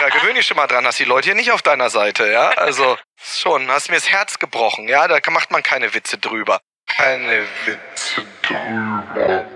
Amira, gewöhn dich schon mal dran, dass die Leute hier nicht auf deiner Seite, ja? Also, schon, hast mir das Herz gebrochen, ja? Da macht man keine Witze drüber. Keine Witze drüber.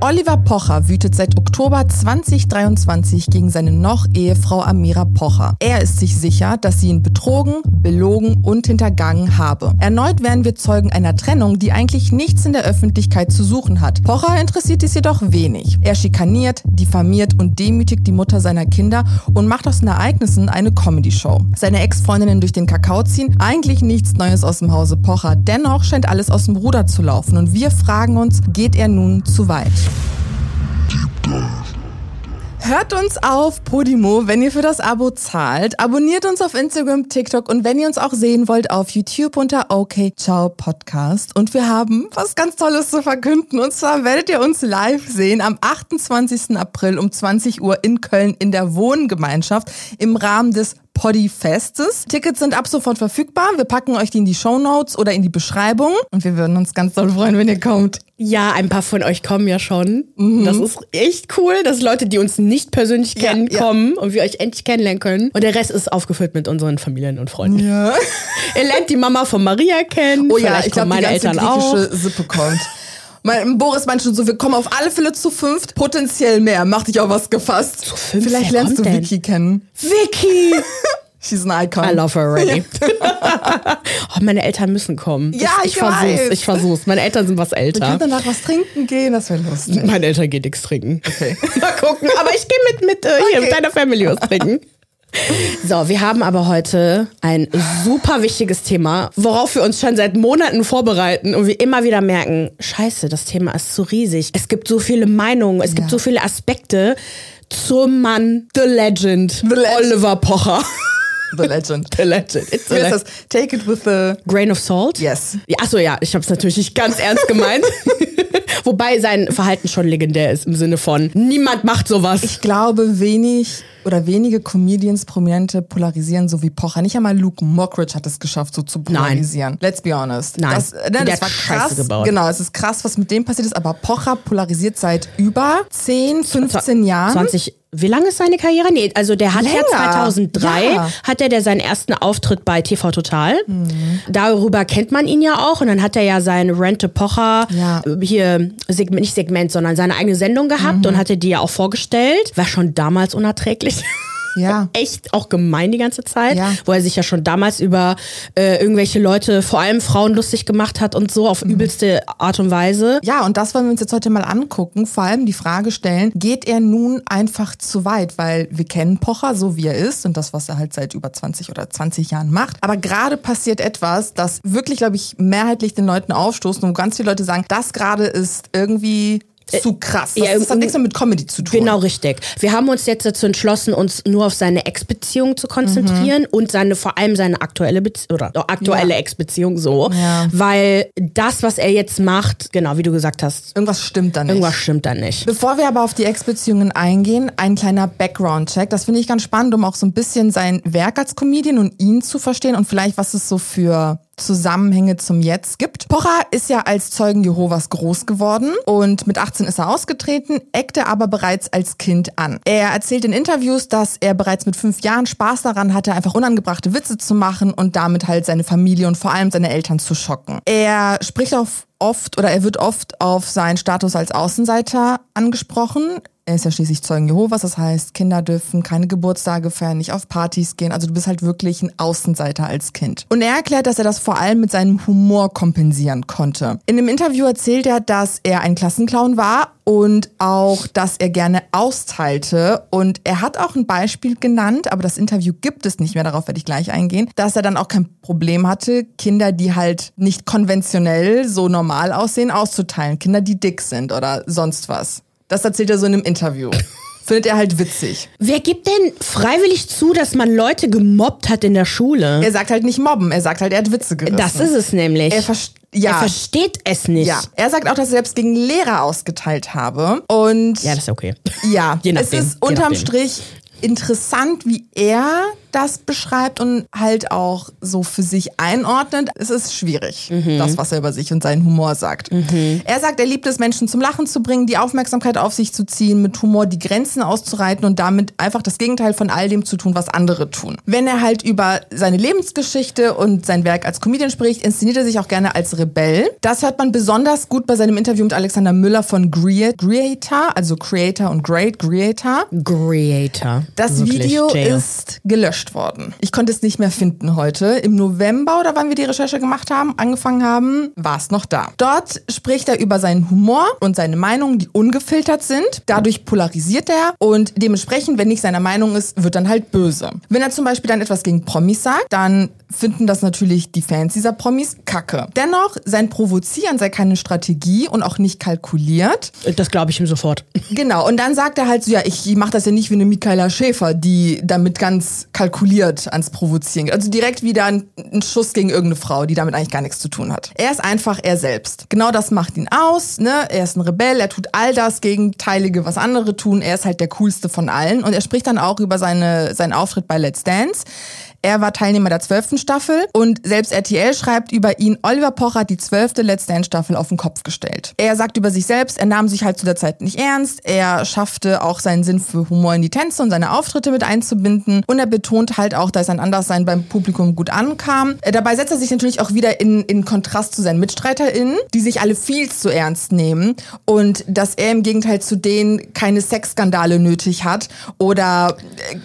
Oliver Pocher wütet seit Oktober 2023 gegen seine noch Ehefrau Amira Pocher. Er ist sich sicher, dass sie ihn betrogen, belogen und hintergangen habe. Erneut werden wir Zeugen einer Trennung, die eigentlich nichts in der Öffentlichkeit zu suchen hat. Pocher interessiert es jedoch wenig. Er schikaniert, diffamiert und demütigt die Mutter seiner Kinder und macht aus den Ereignissen eine Comedy-Show. Seine Ex-Freundinnen durch den Kakao ziehen, eigentlich nichts Neues aus dem Hause Pocher. Dennoch scheint alles aus dem Ruder zu laufen und wir fragen uns, geht er nun zu weit? Hört uns auf Podimo, wenn ihr für das Abo zahlt. Abonniert uns auf Instagram, TikTok und wenn ihr uns auch sehen wollt, auf YouTube unter OK Ciao Podcast. Und wir haben was ganz Tolles zu verkünden. Und zwar werdet ihr uns live sehen am 28. April um 20 Uhr in Köln in der Wohngemeinschaft im Rahmen des Poddy Festes. Tickets sind ab sofort verfügbar. Wir packen euch die in die Show Notes oder in die Beschreibung. Und wir würden uns ganz doll freuen, wenn ihr kommt. Ja, ein paar von euch kommen ja schon. Mhm. Das ist echt cool, dass Leute, die uns nicht persönlich kennen, ja, ja. kommen und wir euch endlich kennenlernen können. Und der Rest ist aufgefüllt mit unseren Familien und Freunden. Ja. ihr lernt die Mama von Maria kennen. Oh ja, Vielleicht ich glaube, meine die ganze Eltern griechische auch. Sippe kommt. Mein, Boris meinte schon so, wir kommen auf alle Fälle zu fünft, potenziell mehr. Mach dich auch was gefasst. Zu fünf? Vielleicht lernst du denn? Vicky kennen. Vicky! She's an icon. I love her already. oh, meine Eltern müssen kommen. Ja, ich, ich, ich versuch's. Ich versuch's. Meine Eltern sind was älter. Wir können danach was trinken gehen, das wäre lustig. Meine Eltern gehen nichts trinken. Okay. Mal gucken. Aber ich gehe mit, mit, äh, hier, okay. mit deiner Family was trinken. So, wir haben aber heute ein super wichtiges Thema, worauf wir uns schon seit Monaten vorbereiten und wir immer wieder merken, scheiße, das Thema ist zu riesig. Es gibt so viele Meinungen, es ja. gibt so viele Aspekte zum Mann, The Legend, the Legend. Oliver Pocher. The Legend. The Legend. It's Wie ist das? Take it with a grain of salt? Yes. Ja, achso, ja, ich habe es natürlich nicht ganz ernst gemeint. Wobei sein Verhalten schon legendär ist im Sinne von niemand macht sowas. Ich glaube, wenig oder wenige Comedians, Prominente polarisieren so wie Pocher. Nicht einmal Luke Mockridge hat es geschafft, so zu polarisieren. Nein. Let's be honest. Nein. Das, ne, das war krass. Gebaut. Genau, es ist krass, was mit dem passiert ist. Aber Pocher polarisiert seit über 10, 15 Jahren. 20 wie lange ist seine Karriere? Nee, also der hat Länger. ja 2003 ja. hat er der seinen ersten Auftritt bei TV Total. Mhm. Darüber kennt man ihn ja auch und dann hat er ja sein Rente Pocher ja. hier Segment, nicht Segment, sondern seine eigene Sendung gehabt mhm. und hatte die ja auch vorgestellt. War schon damals unerträglich. Ja. Echt auch gemein die ganze Zeit, ja. wo er sich ja schon damals über äh, irgendwelche Leute, vor allem Frauen, lustig gemacht hat und so auf mhm. übelste Art und Weise. Ja, und das wollen wir uns jetzt heute mal angucken. Vor allem die Frage stellen, geht er nun einfach zu weit? Weil wir kennen Pocher so wie er ist und das, was er halt seit über 20 oder 20 Jahren macht. Aber gerade passiert etwas, das wirklich, glaube ich, mehrheitlich den Leuten aufstoßen und ganz viele Leute sagen, das gerade ist irgendwie zu krass. Das, ja, das hat nichts mehr mit Comedy zu tun. Genau, richtig. Wir haben uns jetzt dazu entschlossen, uns nur auf seine Ex-Beziehung zu konzentrieren mhm. und seine, vor allem seine aktuelle Beziehung, oder aktuelle ja. Ex-Beziehung so. Ja. Weil das, was er jetzt macht, genau, wie du gesagt hast. Irgendwas stimmt da nicht. Irgendwas stimmt da nicht. Bevor wir aber auf die Ex-Beziehungen eingehen, ein kleiner Background-Check. Das finde ich ganz spannend, um auch so ein bisschen sein Werk als Comedian und ihn zu verstehen und vielleicht, was es so für Zusammenhänge zum Jetzt gibt. Pocher ist ja als Zeugen Jehovas groß geworden und mit 18 ist er ausgetreten, eckte aber bereits als Kind an. Er erzählt in Interviews, dass er bereits mit fünf Jahren Spaß daran hatte, einfach unangebrachte Witze zu machen und damit halt seine Familie und vor allem seine Eltern zu schocken. Er spricht auch oft oder er wird oft auf seinen Status als Außenseiter angesprochen. Er ist ja schließlich Zeugen Jehovas, das heißt, Kinder dürfen keine Geburtstage feiern, nicht auf Partys gehen. Also du bist halt wirklich ein Außenseiter als Kind. Und er erklärt, dass er das vor allem mit seinem Humor kompensieren konnte. In dem Interview erzählt er, dass er ein Klassenclown war und auch, dass er gerne austeilte. Und er hat auch ein Beispiel genannt, aber das Interview gibt es nicht mehr, darauf werde ich gleich eingehen, dass er dann auch kein Problem hatte, Kinder, die halt nicht konventionell so normal aussehen, auszuteilen. Kinder, die dick sind oder sonst was. Das erzählt er so in einem Interview. Findet er halt witzig. Wer gibt denn freiwillig zu, dass man Leute gemobbt hat in der Schule? Er sagt halt nicht mobben, er sagt halt, er hat Witze gerissen. Das ist es nämlich. Er, ja. er versteht es nicht. Ja. Er sagt auch, dass er selbst gegen Lehrer ausgeteilt habe. Und ja, das ist okay. Ja, Je nachdem. es ist unterm Strich interessant, wie er das beschreibt und halt auch so für sich einordnet, es ist schwierig, mhm. das, was er über sich und seinen Humor sagt. Mhm. Er sagt, er liebt es, Menschen zum Lachen zu bringen, die Aufmerksamkeit auf sich zu ziehen, mit Humor die Grenzen auszureiten und damit einfach das Gegenteil von all dem zu tun, was andere tun. Wenn er halt über seine Lebensgeschichte und sein Werk als Comedian spricht, inszeniert er sich auch gerne als Rebell. Das hört man besonders gut bei seinem Interview mit Alexander Müller von Creator, also Creator und Great Creator. Creator. Das Wirklich, Video Jail. ist gelöscht worden. Ich konnte es nicht mehr finden heute. Im November oder wann wir die Recherche gemacht haben, angefangen haben, war es noch da. Dort spricht er über seinen Humor und seine Meinungen, die ungefiltert sind. Dadurch polarisiert er und dementsprechend, wenn nicht seiner Meinung ist, wird dann halt böse. Wenn er zum Beispiel dann etwas gegen Promis sagt, dann finden das natürlich die Fans dieser Promis kacke. Dennoch, sein Provozieren sei keine Strategie und auch nicht kalkuliert. Das glaube ich ihm sofort. Genau, und dann sagt er halt so, ja, ich mache das ja nicht wie eine Michaela Schäfer, die damit ganz kalkuliert ans Provozieren. Also direkt wieder ein, ein Schuss gegen irgendeine Frau, die damit eigentlich gar nichts zu tun hat. Er ist einfach er selbst. Genau das macht ihn aus, ne? Er ist ein Rebell, er tut all das Gegenteilige, was andere tun. Er ist halt der coolste von allen und er spricht dann auch über seine, seinen Auftritt bei Let's Dance. Er war Teilnehmer der zwölften Staffel und selbst RTL schreibt über ihn, Oliver Pocher hat die zwölfte Let's Dance Staffel auf den Kopf gestellt. Er sagt über sich selbst, er nahm sich halt zu der Zeit nicht ernst, er schaffte auch seinen Sinn für Humor in die Tänze und seine Auftritte mit einzubinden und er betont halt auch, dass sein Anderssein beim Publikum gut ankam. Äh, dabei setzt er sich natürlich auch wieder in, in Kontrast zu seinen MitstreiterInnen, die sich alle viel zu ernst nehmen und dass er im Gegenteil zu denen keine Sexskandale nötig hat oder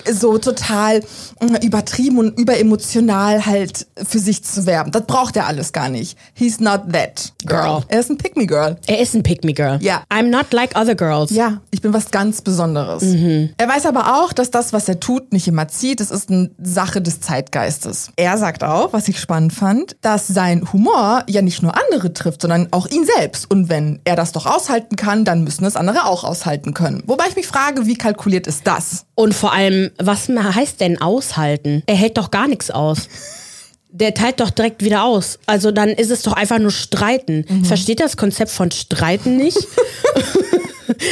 äh, so total äh, übertrieben und überemotional halt für sich zu werben. Das braucht er alles gar nicht. He's not that girl. Er ist ein Pick Me Girl. Er ist ein Pick Me Girl. Ja. I'm not like other girls. Ja, ich bin was ganz Besonderes. Mhm. Er weiß aber auch, dass das, was er tut, nicht immer zieht. Es ist eine Sache des Zeitgeistes. Er sagt auch, was ich spannend fand, dass sein Humor ja nicht nur andere trifft, sondern auch ihn selbst. Und wenn er das doch aushalten kann, dann müssen es andere auch aushalten können. Wobei ich mich frage, wie kalkuliert ist das? Und vor allem, was heißt denn aushalten? Er hält doch gar nichts aus. Der teilt doch direkt wieder aus. Also dann ist es doch einfach nur Streiten. Mhm. Versteht das Konzept von Streiten nicht?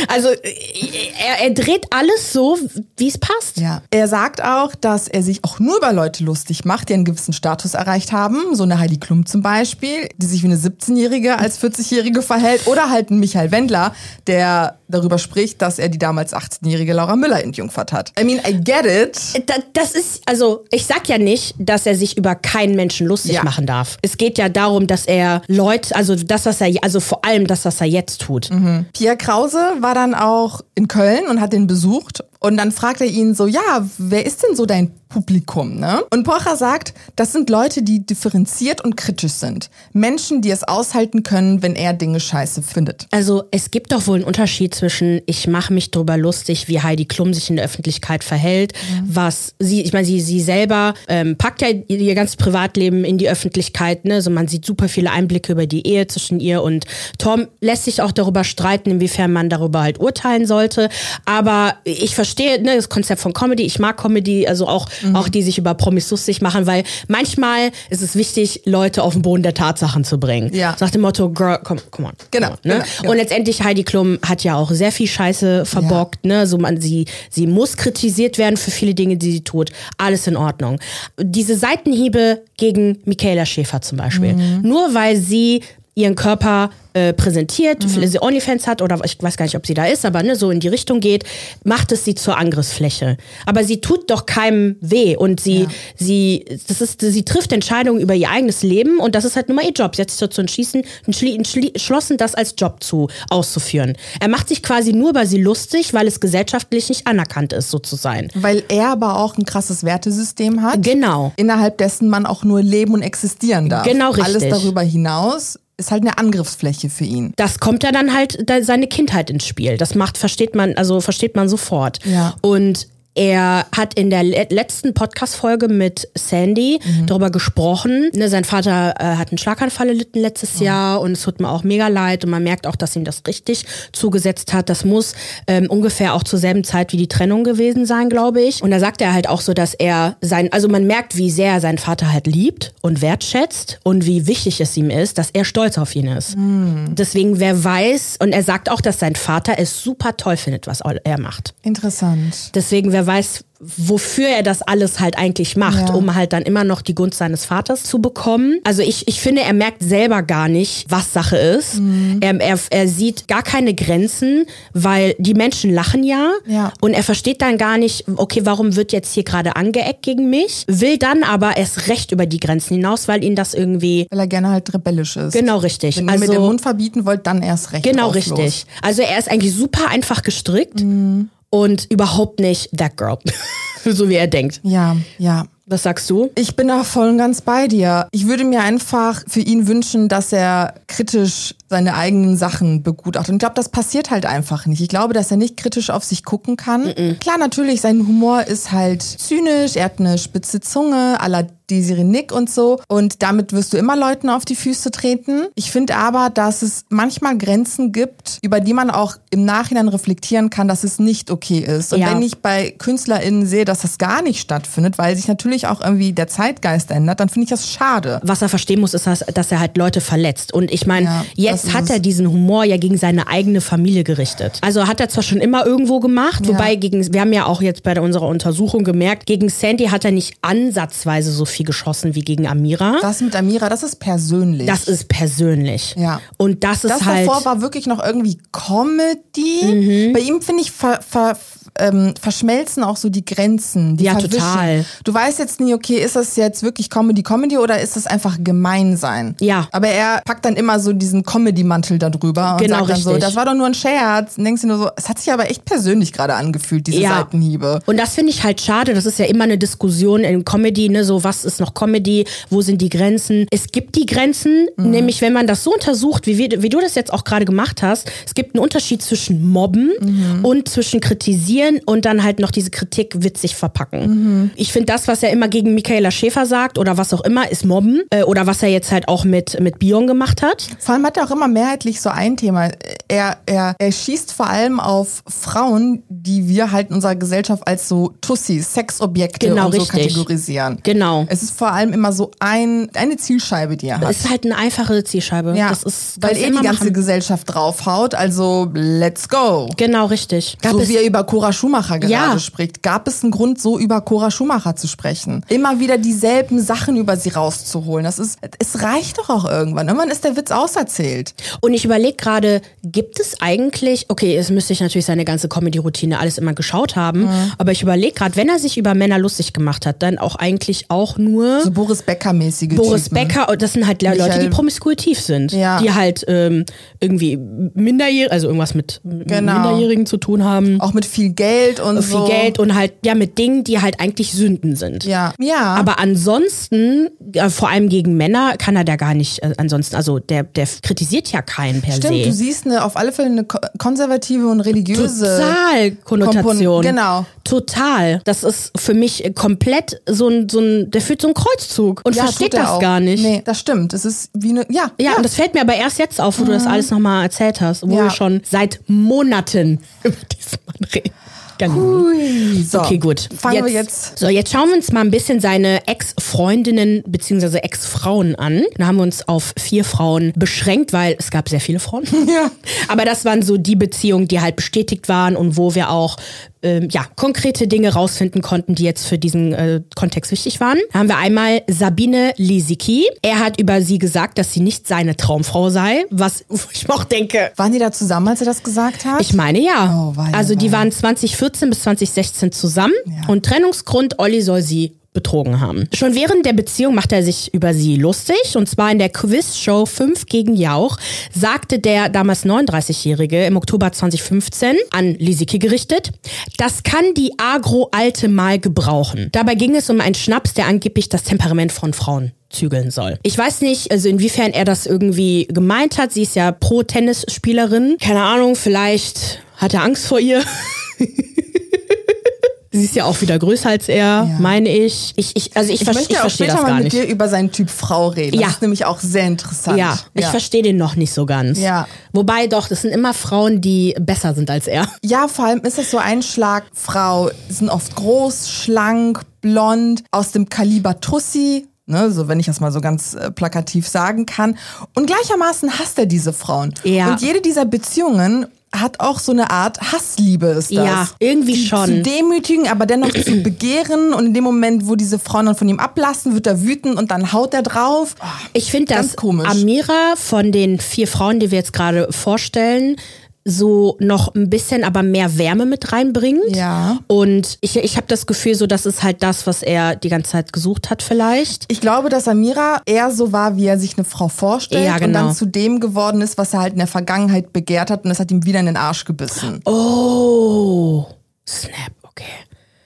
Also er, er dreht alles so, wie es passt. Ja. Er sagt auch, dass er sich auch nur über Leute lustig macht, die einen gewissen Status erreicht haben. So eine Heidi Klum zum Beispiel, die sich wie eine 17-Jährige als 40-Jährige verhält. Oder halt ein Michael Wendler, der darüber spricht, dass er die damals 18-jährige Laura Müller entjungfert hat. I mean, I get it. Das ist, also ich sag ja nicht, dass er sich über keinen Menschen lustig ja. machen darf. Es geht ja darum, dass er Leute, also das, was er, also vor allem das, was er jetzt tut. Mhm. Pierre Krause war dann auch in Köln und hat den besucht und dann fragt er ihn so, ja, wer ist denn so dein Publikum, ne? Und Pocher sagt, das sind Leute, die differenziert und kritisch sind. Menschen, die es aushalten können, wenn er Dinge scheiße findet. Also es gibt doch wohl einen Unterschied zwischen, ich mache mich drüber lustig, wie Heidi Klum sich in der Öffentlichkeit verhält, mhm. was sie, ich meine, sie, sie selber ähm, packt ja ihr ganzes Privatleben in die Öffentlichkeit, ne? Also man sieht super viele Einblicke über die Ehe zwischen ihr und Tom. Lässt sich auch darüber streiten, inwiefern man darüber halt urteilen sollte. Aber ich verstehe verstehe ne, das Konzept von Comedy. Ich mag Comedy, also auch, mhm. auch die sich über Promis lustig machen, weil manchmal ist es wichtig, Leute auf den Boden der Tatsachen zu bringen. Ja. Nach dem Motto, Girl, come, come on. Genau, on, ne? genau, Und letztendlich Heidi Klum hat ja auch sehr viel Scheiße verbockt. Ja. Ne? So man, sie, sie muss kritisiert werden für viele Dinge, die sie tut. Alles in Ordnung. Diese Seitenhiebe gegen Michaela Schäfer zum Beispiel. Mhm. Nur weil sie ihren Körper äh, präsentiert, mhm. sie Onlyfans hat oder ich weiß gar nicht, ob sie da ist, aber ne, so in die Richtung geht, macht es sie zur Angriffsfläche. Aber sie tut doch keinem weh und sie, ja. sie, das ist, sie trifft Entscheidungen über ihr eigenes Leben und das ist halt nun mal ihr Job. Sie hat sich dazu entschließen, entschlossen, das als Job zu auszuführen. Er macht sich quasi nur über sie lustig, weil es gesellschaftlich nicht anerkannt ist, so zu sein. Weil er aber auch ein krasses Wertesystem hat. Genau. Innerhalb dessen man auch nur leben und existieren darf. Genau richtig. Alles darüber hinaus ist halt eine Angriffsfläche für ihn. Das kommt ja dann halt seine Kindheit ins Spiel. Das macht, versteht man, also versteht man sofort. Ja. Und er hat in der letzten Podcast-Folge mit Sandy mhm. darüber gesprochen. Ne, sein Vater äh, hat einen Schlaganfall erlitten letztes oh. Jahr und es tut mir auch mega leid und man merkt auch, dass ihm das richtig zugesetzt hat. Das muss ähm, ungefähr auch zur selben Zeit wie die Trennung gewesen sein, glaube ich. Und da sagt er halt auch so, dass er sein, also man merkt, wie sehr er seinen Vater halt liebt und wertschätzt und wie wichtig es ihm ist, dass er stolz auf ihn ist. Mhm. Deswegen, wer weiß, und er sagt auch, dass sein Vater es super toll findet, was er macht. Interessant. Deswegen, wer wer weiß, wofür er das alles halt eigentlich macht, ja. um halt dann immer noch die Gunst seines Vaters zu bekommen. Also ich, ich finde, er merkt selber gar nicht, was Sache ist. Mhm. Er, er, er sieht gar keine Grenzen, weil die Menschen lachen ja, ja und er versteht dann gar nicht, okay, warum wird jetzt hier gerade angeeckt gegen mich? Will dann aber erst recht über die Grenzen hinaus, weil ihn das irgendwie... Weil er gerne halt rebellisch ist. Genau, richtig. Wenn also, ihr mit dem Mund verbieten wollt, dann erst recht. Genau, richtig. Los. Also er ist eigentlich super einfach gestrickt. Mhm und überhaupt nicht that girl, so wie er denkt. Ja, ja. Was sagst du? Ich bin da voll und ganz bei dir. Ich würde mir einfach für ihn wünschen, dass er kritisch seine eigenen Sachen begutachtet. Und ich glaube, das passiert halt einfach nicht. Ich glaube, dass er nicht kritisch auf sich gucken kann. Mm -mm. Klar, natürlich, sein Humor ist halt zynisch, er hat eine spitze Zunge, aller Desiree Nick und so. Und damit wirst du immer Leuten auf die Füße treten. Ich finde aber, dass es manchmal Grenzen gibt, über die man auch im Nachhinein reflektieren kann, dass es nicht okay ist. Und ja. wenn ich bei KünstlerInnen sehe, dass das gar nicht stattfindet, weil sich natürlich auch irgendwie der Zeitgeist ändert, dann finde ich das schade. Was er verstehen muss, ist, dass er halt Leute verletzt. Und ich meine, ja, jetzt hat er diesen Humor ja gegen seine eigene Familie gerichtet. Also hat er zwar schon immer irgendwo gemacht, ja. wobei gegen, wir haben ja auch jetzt bei unserer Untersuchung gemerkt, gegen Sandy hat er nicht ansatzweise so viel viel geschossen wie gegen Amira. Das mit Amira, das ist persönlich. Das ist persönlich. Ja. Und das ist das halt. Das davor war wirklich noch irgendwie Comedy. Mhm. Bei ihm finde ich ver, ver, ähm, verschmelzen auch so die Grenzen. Die ja, verwischen. total. Du weißt jetzt nie, okay, ist das jetzt wirklich Comedy-Comedy oder ist das einfach Gemeinsein? Ja. Aber er packt dann immer so diesen Comedy-Mantel da drüber und genau, sagt dann richtig. so, das war doch nur ein Scherz. Und denkst du nur so, es hat sich aber echt persönlich gerade angefühlt, diese ja. Seitenhiebe. Und das finde ich halt schade. Das ist ja immer eine Diskussion in Comedy, ne, so was ist noch Comedy, wo sind die Grenzen? Es gibt die Grenzen, mhm. nämlich wenn man das so untersucht, wie, wir, wie du das jetzt auch gerade gemacht hast, es gibt einen Unterschied zwischen Mobben mhm. und zwischen Kritisieren kritisieren und dann halt noch diese Kritik witzig verpacken. Mhm. Ich finde das, was er immer gegen Michaela Schäfer sagt oder was auch immer, ist Mobben. Äh, oder was er jetzt halt auch mit, mit Bion gemacht hat. Vor allem hat er auch immer mehrheitlich so ein Thema. Er, er, er schießt vor allem auf Frauen, die wir halt in unserer Gesellschaft als so Tussis, Sexobjekte genau, und so richtig. kategorisieren. Genau. Es ist vor allem immer so ein, eine Zielscheibe, die er hat. Es ist halt eine einfache Zielscheibe. Ja, das ist, weil er die ganze machen. Gesellschaft draufhaut, also let's go. Genau, richtig. Gab so wie er über Cora Schumacher gerade ja. spricht, gab es einen Grund, so über Cora Schumacher zu sprechen. Immer wieder dieselben Sachen über sie rauszuholen. Das ist, es reicht doch auch irgendwann. Irgendwann ist der Witz auserzählt. Und ich überlege gerade, gibt es eigentlich, okay, es müsste ich natürlich seine ganze Comedy-Routine alles immer geschaut haben, mhm. aber ich überlege gerade, wenn er sich über Männer lustig gemacht hat, dann auch eigentlich auch nur. So Boris Becker-mäßige Boris Typen. Becker, das sind halt Leute, die promiskuitiv sind. Ja. Die halt ähm, irgendwie minderjährig, also irgendwas mit genau. Minderjährigen zu tun haben. Auch mit viel Geld und viel so. Geld und halt ja mit Dingen, die halt eigentlich Sünden sind. Ja. Ja. Aber ansonsten, äh, vor allem gegen Männer, kann er da gar nicht. Äh, ansonsten, also der, der kritisiert ja keinen per Stimmt, se. du siehst eine, auf alle Fälle eine konservative und religiöse Total Konnotation. genau. Total. Das ist für mich komplett so ein, so ein der führt so einen Kreuzzug und ja, versteht das auch. gar nicht. Nee, das stimmt. Es ist wie eine, ja. Ja, ja. und das fällt mir aber erst jetzt auf, wo mhm. du das mhm. alles nochmal erzählt hast, wo ja. wir schon seit Monaten über diesen reden. Hui. So, okay, gut. Fangen jetzt, wir jetzt. So, jetzt schauen wir uns mal ein bisschen seine Ex-Freundinnen bzw. Ex-Frauen an. Da haben wir uns auf vier Frauen beschränkt, weil es gab sehr viele Frauen. Ja. Aber das waren so die Beziehungen, die halt bestätigt waren und wo wir auch ähm, ja, konkrete Dinge rausfinden konnten, die jetzt für diesen äh, Kontext wichtig waren. Da haben wir einmal Sabine Lisicki. Er hat über sie gesagt, dass sie nicht seine Traumfrau sei, was ich auch denke. Waren die da zusammen, als er das gesagt hat? Ich meine ja. Oh, weia, also die waren 2014 bis 2016 zusammen ja. und Trennungsgrund, Olli soll sie betrogen haben. Schon während der Beziehung macht er sich über sie lustig und zwar in der Quizshow 5 gegen Jauch sagte der damals 39-Jährige im Oktober 2015 an Lisicki gerichtet, das kann die Agro-Alte mal gebrauchen. Dabei ging es um einen Schnaps, der angeblich das Temperament von Frauen zügeln soll. Ich weiß nicht, also inwiefern er das irgendwie gemeint hat. Sie ist ja Pro-Tennisspielerin. Keine Ahnung, vielleicht hat er Angst vor ihr. Sie ist ja auch wieder größer als er, ja. meine ich. Ich, ich, also ich, ich möchte ich auch das gar mal mit dir über seinen Typ Frau reden. Ja. Das ist nämlich auch sehr interessant. Ja, ich verstehe den noch nicht so ganz. Ja. Wobei doch, das sind immer Frauen, die besser sind als er. Ja, vor allem ist das so ein Schlag Frau. Sind oft groß, schlank, blond, aus dem Kaliber Tussi. Ne, so wenn ich das mal so ganz äh, plakativ sagen kann. Und gleichermaßen hasst er diese Frauen. Ja. Und jede dieser Beziehungen hat auch so eine Art Hassliebe, ist das. Ja, irgendwie die schon. Zu demütigen, aber dennoch zu begehren. Und in dem Moment, wo diese Frauen dann von ihm ablassen, wird er wütend und dann haut er drauf. Ich finde, dass komisch. Amira von den vier Frauen, die wir jetzt gerade vorstellen, so noch ein bisschen aber mehr Wärme mit reinbringt. Ja. Und ich, ich habe das Gefühl, so das ist halt das, was er die ganze Zeit gesucht hat vielleicht. Ich glaube, dass Amira eher so war, wie er sich eine Frau vorstellt Ja, und genau. dann zu dem geworden ist, was er halt in der Vergangenheit begehrt hat und das hat ihm wieder in den Arsch gebissen. Oh, snap, okay.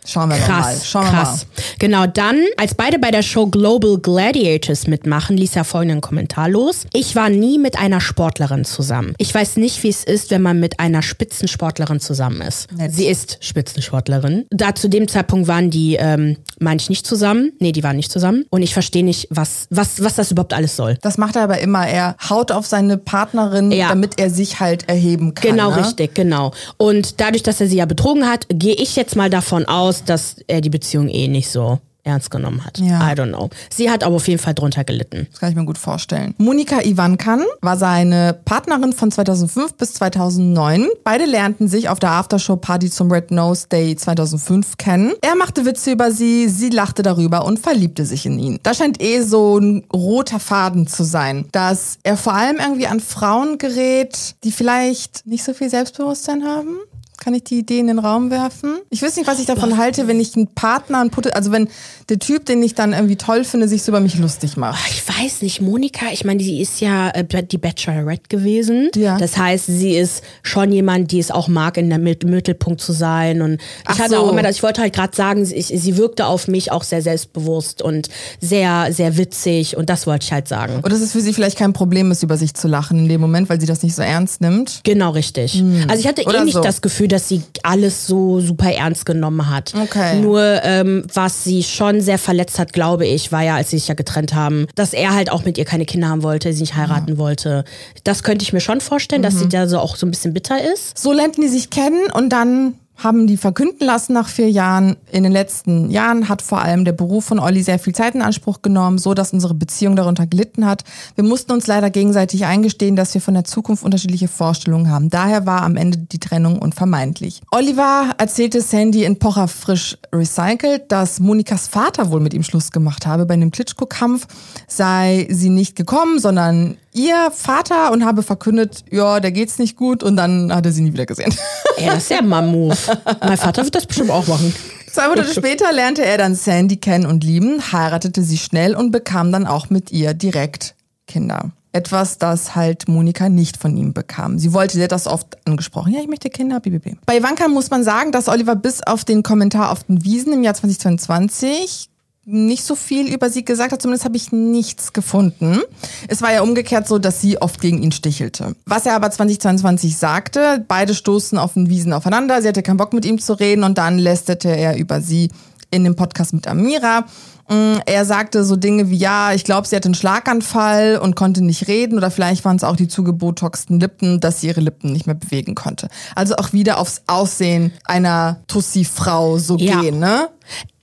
Schauen wir mal. Krass, Schauen wir krass. Genau, dann, als beide bei der Show Global Gladiators mitmachen, ließ er folgenden Kommentar los. Ich war nie mit einer Sportlerin zusammen. Ich weiß nicht, wie es ist, wenn man mit einer Spitzensportlerin zusammen ist. Nett. Sie ist Spitzensportlerin. Da zu dem Zeitpunkt waren die, ähm, meine ich, nicht zusammen. Nee, die waren nicht zusammen. Und ich verstehe nicht, was, was, was das überhaupt alles soll. Das macht er aber immer. Er haut auf seine Partnerin, Ja. damit er sich halt erheben kann. Genau, ne? richtig, genau. Und dadurch, dass er sie ja betrogen hat, gehe ich jetzt mal davon aus, dass er die Beziehung eh nicht so ernst genommen hat. Ja. I don't know. Sie hat aber auf jeden Fall drunter gelitten. Das kann ich mir gut vorstellen. Monika Ivankan war seine Partnerin von 2005 bis 2009. Beide lernten sich auf der Aftershow-Party zum Red Nose Day 2005 kennen. Er machte Witze über sie, sie lachte darüber und verliebte sich in ihn. Da scheint eh so ein roter Faden zu sein, dass er vor allem irgendwie an Frauen gerät, die vielleicht nicht so viel Selbstbewusstsein haben. Kann ich die Idee in den Raum werfen? Ich weiß nicht, was ich davon halte, wenn ich einen Partner, einen also wenn der Typ, den ich dann irgendwie toll finde, sich so über mich lustig macht. Ich weiß nicht, Monika, ich meine, sie ist ja äh, die Bachelorette gewesen. Ja. Das heißt, sie ist schon jemand, die es auch mag, in der Mit- Mittelpunkt zu sein. Und ich Ach hatte so. auch immer das, ich wollte halt gerade sagen, sie, sie wirkte auf mich auch sehr selbstbewusst und sehr, sehr witzig. Und das wollte ich halt sagen. Und dass es für sie vielleicht kein Problem ist, über sich zu lachen in dem Moment, weil sie das nicht so ernst nimmt. Genau, richtig. Also ich hatte eh Oder nicht so. das Gefühl, dass sie alles so super ernst genommen hat. Okay. Nur ähm, was sie schon sehr verletzt hat, glaube ich, war ja, als sie sich ja getrennt haben, dass er halt auch mit ihr keine Kinder haben wollte, sie nicht heiraten wollte. Das könnte ich mir schon vorstellen, dass sie da so auch so ein bisschen bitter ist. So lernten die sich kennen und dann haben die verkünden lassen nach vier Jahren. In den letzten Jahren hat vor allem der Beruf von Olli sehr viel Zeit in Anspruch genommen, so dass unsere Beziehung darunter gelitten hat. Wir mussten uns leider gegenseitig eingestehen, dass wir von der Zukunft unterschiedliche Vorstellungen haben. Daher war am Ende die Trennung unvermeidlich. Oliver erzählte Sandy in Pocher frisch recycelt, dass Monikas Vater wohl mit ihm Schluss gemacht habe. Bei einem Klitschko-Kampf sei sie nicht gekommen, sondern ihr Vater und habe verkündet, ja, der geht's nicht gut und dann hat er sie nie wieder gesehen. Ey, das ist ja Mammove. mein Vater wird das bestimmt auch machen. Zwei Monate später lernte er dann Sandy kennen und lieben, heiratete sie schnell und bekam dann auch mit ihr direkt Kinder. Etwas, das halt Monika nicht von ihm bekam. Sie wollte, sie hat das oft angesprochen. Ja, ich möchte Kinder, BBB. Bei Ivanka muss man sagen, dass Oliver bis auf den Kommentar auf den Wiesen im Jahr 2022 nicht so viel über sie gesagt hat, zumindest habe ich nichts gefunden. Es war ja umgekehrt so, dass sie oft gegen ihn stichelte. Was er aber 2022 sagte, beide stoßen auf den Wiesen aufeinander, sie hatte keinen Bock mit ihm zu reden und dann lästerte er über sie in dem Podcast mit Amira. Mm, Er sagte so Dinge wie, ja, ich glaube, sie hatte einen Schlaganfall und konnte nicht reden oder vielleicht waren es auch die zugebotoxten Lippen, dass sie ihre Lippen nicht mehr bewegen konnte. Also auch wieder aufs Aussehen einer Tussi-Frau so Ja. gehen, ne?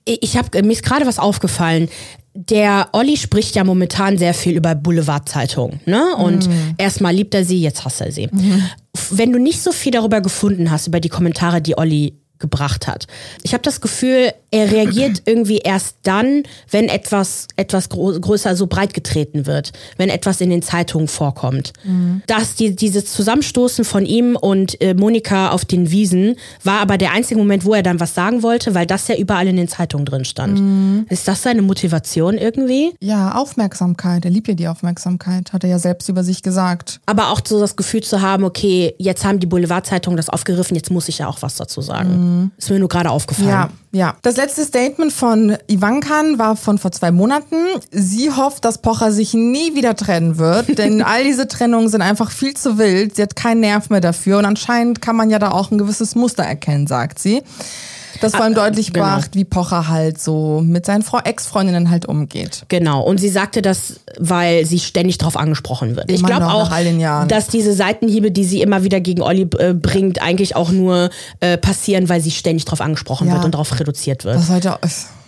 Ich habe mir ist gerade was aufgefallen. Der Olli spricht ja momentan sehr viel über Boulevardzeitungen, ne? Und erstmal liebt er sie, jetzt hasst er sie. Wenn du nicht so viel darüber gefunden hast über die Kommentare, die Olli gebracht hat. Ich habe das Gefühl, er reagiert irgendwie erst dann, wenn etwas etwas größer so breit getreten wird, wenn etwas in den Zeitungen vorkommt. Dass die, dieses Zusammenstoßen von ihm und äh, Monika auf den Wiesen war aber der einzige Moment, wo er dann was sagen wollte, weil das ja überall in den Zeitungen drin stand. Ist das seine Motivation irgendwie? Ja, Aufmerksamkeit. Er liebt ja die Aufmerksamkeit, hat er ja selbst über sich gesagt. Aber auch so das Gefühl zu haben, okay, jetzt haben die Boulevardzeitungen das aufgegriffen, jetzt muss ich ja auch was dazu sagen. Ist mir nur gerade aufgefallen. Ja, ja. Das letzte Statement von Ivankan war von vor zwei Monaten. Sie hofft, dass Pocher sich nie wieder trennen wird, denn all diese Trennungen sind einfach viel zu wild. Sie hat keinen Nerv mehr dafür und anscheinend kann man ja da auch ein gewisses Muster erkennen, sagt sie. Das vor allem deutlich genau. macht, wie Pocher halt so mit seinen Ex-Freundinnen halt umgeht. Genau. Und sie sagte das, weil sie ständig darauf angesprochen wird. Ich Immer glaube noch auch, dass diese Seitenhiebe, die sie immer wieder gegen Olli äh, bringt, eigentlich auch nur äh, passieren, weil sie ständig darauf angesprochen Ja. wird und darauf reduziert wird. Das ist heute,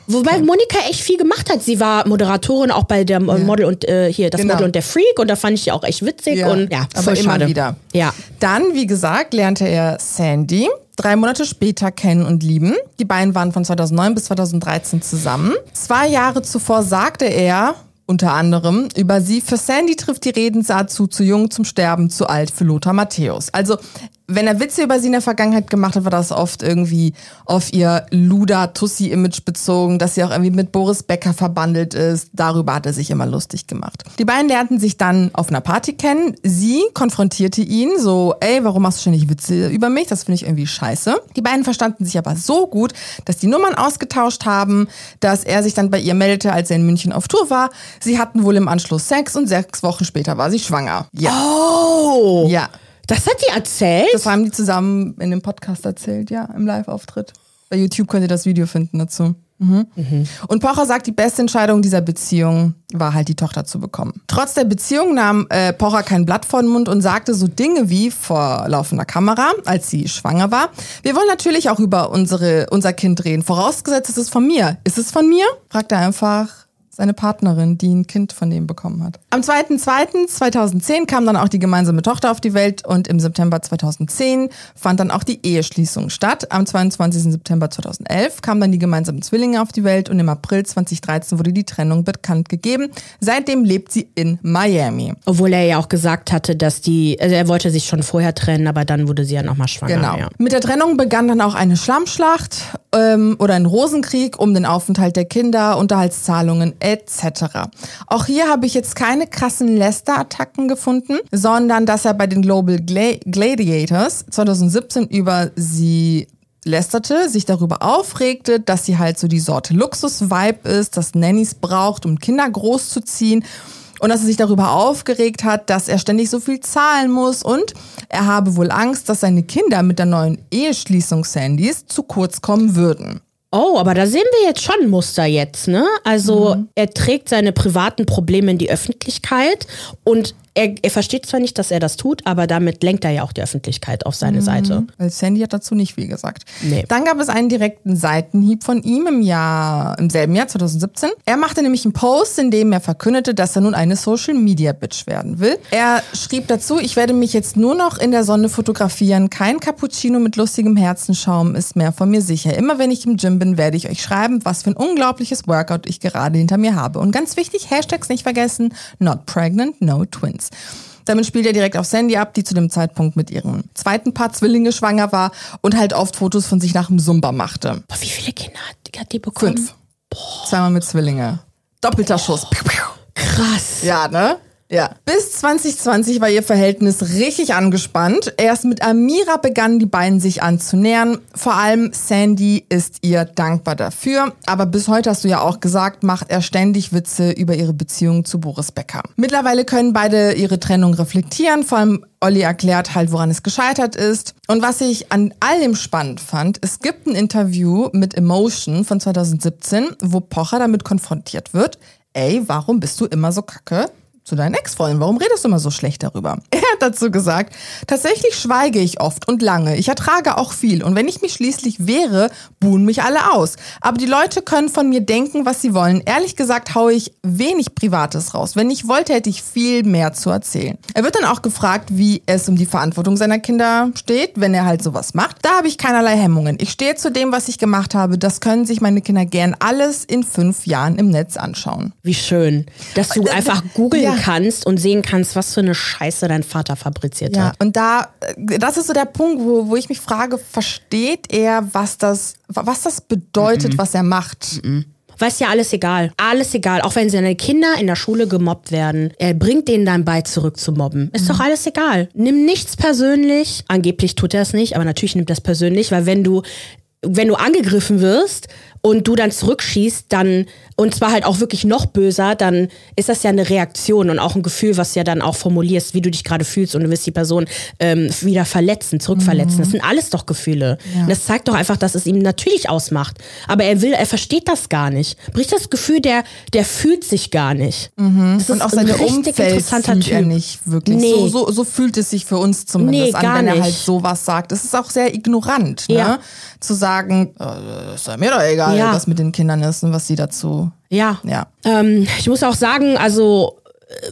Wobei Monika echt viel gemacht hat. Sie war Moderatorin auch bei der ja. Model und äh, hier das genau. Model und der Freak und da fand ich sie auch echt witzig ja. und ja, voll Aber schade. wieder. Ja. Dann, wie gesagt, lernte er Sandy drei Monate später kennen und lieben. Die beiden waren von 2009 bis 2013 zusammen. Zwei Jahre zuvor sagte er, unter anderem über sie. Für Sandy trifft die Redensart zu, zu jung zum Sterben, zu alt für Lothar Matthäus. Also wenn er Witze über sie in der Vergangenheit gemacht hat, war das oft irgendwie auf ihr Luda-Tussi-Image bezogen, dass sie auch irgendwie mit Boris Becker verbandelt ist. Darüber hat er sich immer lustig gemacht. Die beiden lernten sich dann auf einer Party kennen. Sie konfrontierte ihn so, ey, warum machst du ständig Witze über mich? Das finde ich irgendwie scheiße. Die beiden verstanden sich aber so gut, dass die Nummern ausgetauscht haben, dass er sich dann bei ihr meldete, als er in München auf Tour war. Sie hatten wohl im Anschluss Sex und sechs Wochen später war sie schwanger. Ja. Oh! Ja. Das hat die erzählt? Das haben die zusammen in dem Podcast erzählt, ja, im Live-Auftritt. Bei YouTube könnt ihr das Video finden dazu. Mhm. Mhm. Und Pocher sagt, die beste Entscheidung dieser Beziehung war halt, die Tochter zu bekommen. Trotz der Beziehung nahm äh, Pocher kein Blatt vor den Mund und sagte so Dinge wie vor laufender Kamera, als sie schwanger war. Wir wollen natürlich auch über unsere, unser Kind reden. Vorausgesetzt, es ist von mir. Ist es von mir? Fragt er einfach seine Partnerin, die ein Kind von dem bekommen hat. Am 2.2.2010 kam dann auch die gemeinsame Tochter auf die Welt und im September 2010 fand dann auch die Eheschließung statt. Am 22. September 2011 kamen dann die gemeinsamen Zwillinge auf die Welt und im April 2013 wurde die Trennung bekannt gegeben. Seitdem lebt sie in Miami. Obwohl er ja auch gesagt hatte, dass die, also er wollte sich schon vorher trennen, aber dann wurde sie ja nochmal schwanger. Genau. Ja. Mit der Trennung begann dann auch eine Schlammschlacht ähm, oder ein Rosenkrieg um den Aufenthalt der Kinder, Unterhaltszahlungen etc. Auch hier habe ich jetzt keine krassen Lester-Attacken gefunden, sondern dass er bei den Global Gla Gladiators 2017 über sie lästerte, sich darüber aufregte, dass sie halt so die Sorte Luxus-Vibe ist, dass Nannies braucht, um Kinder großzuziehen und dass er sich darüber aufgeregt hat, dass er ständig so viel zahlen muss und er habe wohl Angst, dass seine Kinder mit der neuen Eheschließung Sandys zu kurz kommen würden. Oh, aber da sehen wir jetzt schon ein Muster jetzt, ne? Also mhm. er trägt seine privaten Probleme in die Öffentlichkeit und er, er versteht zwar nicht, dass er das tut, aber damit lenkt er ja auch die Öffentlichkeit auf seine mhm. Seite. Weil Sandy hat dazu nicht viel gesagt. Nee. Dann gab es einen direkten Seitenhieb von ihm im Jahr, im selben Jahr 2017. Er machte nämlich einen Post, in dem er verkündete, dass er nun eine Social Media Bitch werden will. Er schrieb dazu, ich werde mich jetzt nur noch in der Sonne fotografieren. Kein Cappuccino mit lustigem Herzenschaum ist mehr von mir sicher. Immer wenn ich im Gym bin, werde ich euch schreiben, was für ein unglaubliches Workout ich gerade hinter mir habe. Und ganz wichtig, Hashtags nicht vergessen, not pregnant, no twins. Netflix. Damit spielt er direkt auf Sandy ab, die zu dem Zeitpunkt mit ihrem zweiten Paar Zwillinge schwanger war und halt oft Fotos von sich nach dem Zumba machte. Boah, wie viele Kinder hat, die bekommen? Fünf. Boah. Zweimal mit Zwillinge. Doppelter Boah. Schuss. Krass. Ja, ne? Ja. Bis 2020 war ihr Verhältnis richtig angespannt. Erst mit Amira begannen die beiden sich anzunähern. Vor allem Sandy ist ihr dankbar dafür. Aber bis heute hast du ja auch gesagt, macht er ständig Witze über ihre Beziehung zu Boris Becker. Mittlerweile können beide ihre Trennung reflektieren. Vor allem Olli erklärt halt, woran es gescheitert ist. Und was ich an allem spannend fand, es gibt ein Interview mit Emotion von 2017, wo Pocher damit konfrontiert wird. Ey, warum bist du immer so kacke? Zu deinen Ex-Freunden. Warum redest du immer so schlecht darüber? Er hat dazu gesagt, tatsächlich schweige ich oft und lange. Ich ertrage auch viel. Und wenn ich mich schließlich wehre, buhen mich alle aus. Aber die Leute können von mir denken, was sie wollen. Ehrlich gesagt haue ich wenig Privates raus. Wenn ich wollte, hätte ich viel mehr zu erzählen. Er wird dann auch gefragt, wie es um die Verantwortung seiner Kinder steht, wenn er halt sowas macht. Da habe ich keinerlei Hemmungen. Ich stehe zu dem, was ich gemacht habe. Das können sich meine Kinder gern alles in fünf Jahren im Netz anschauen. Wie schön, dass du äh, einfach googeln ja kannst und sehen kannst, was für eine Scheiße dein Vater fabriziert ja, hat. Und da, das ist so der Punkt, wo, wo ich mich frage, versteht er, was das, was das bedeutet, mhm. was er macht? Mhm. Weiß ja alles egal. Alles egal. Auch wenn seine Kinder in der Schule gemobbt werden. Er bringt denen dann bei, zurück zu mobben. Ist mhm. doch alles egal. Nimm nichts persönlich. Angeblich tut er es nicht, aber natürlich nimmt er es persönlich, weil wenn du, wenn du angegriffen wirst und du dann zurückschießt, dann und zwar halt auch wirklich noch böser, dann ist das ja eine Reaktion und auch ein Gefühl, was ja dann auch formulierst, wie du dich gerade fühlst und du willst die Person ähm, wieder verletzen, zurückverletzen. Mhm. Das sind alles doch Gefühle. Ja. Und das zeigt doch einfach, dass es ihm natürlich ausmacht. Aber er will, er versteht das gar nicht. Bricht das Gefühl, der, der fühlt sich gar nicht. Mhm. Das ist und auch seine Umfeld interessanter typ. er nicht wirklich. Nee. So, so, so fühlt es sich für uns zumindest nee, an, wenn er halt sowas sagt. Es ist auch sehr ignorant, ne? Ja. Zu sagen, äh, ist ja mir doch egal ja. was mit den Kindern ist und was sie dazu. Ja. Ja. Ähm, ich muss auch sagen, also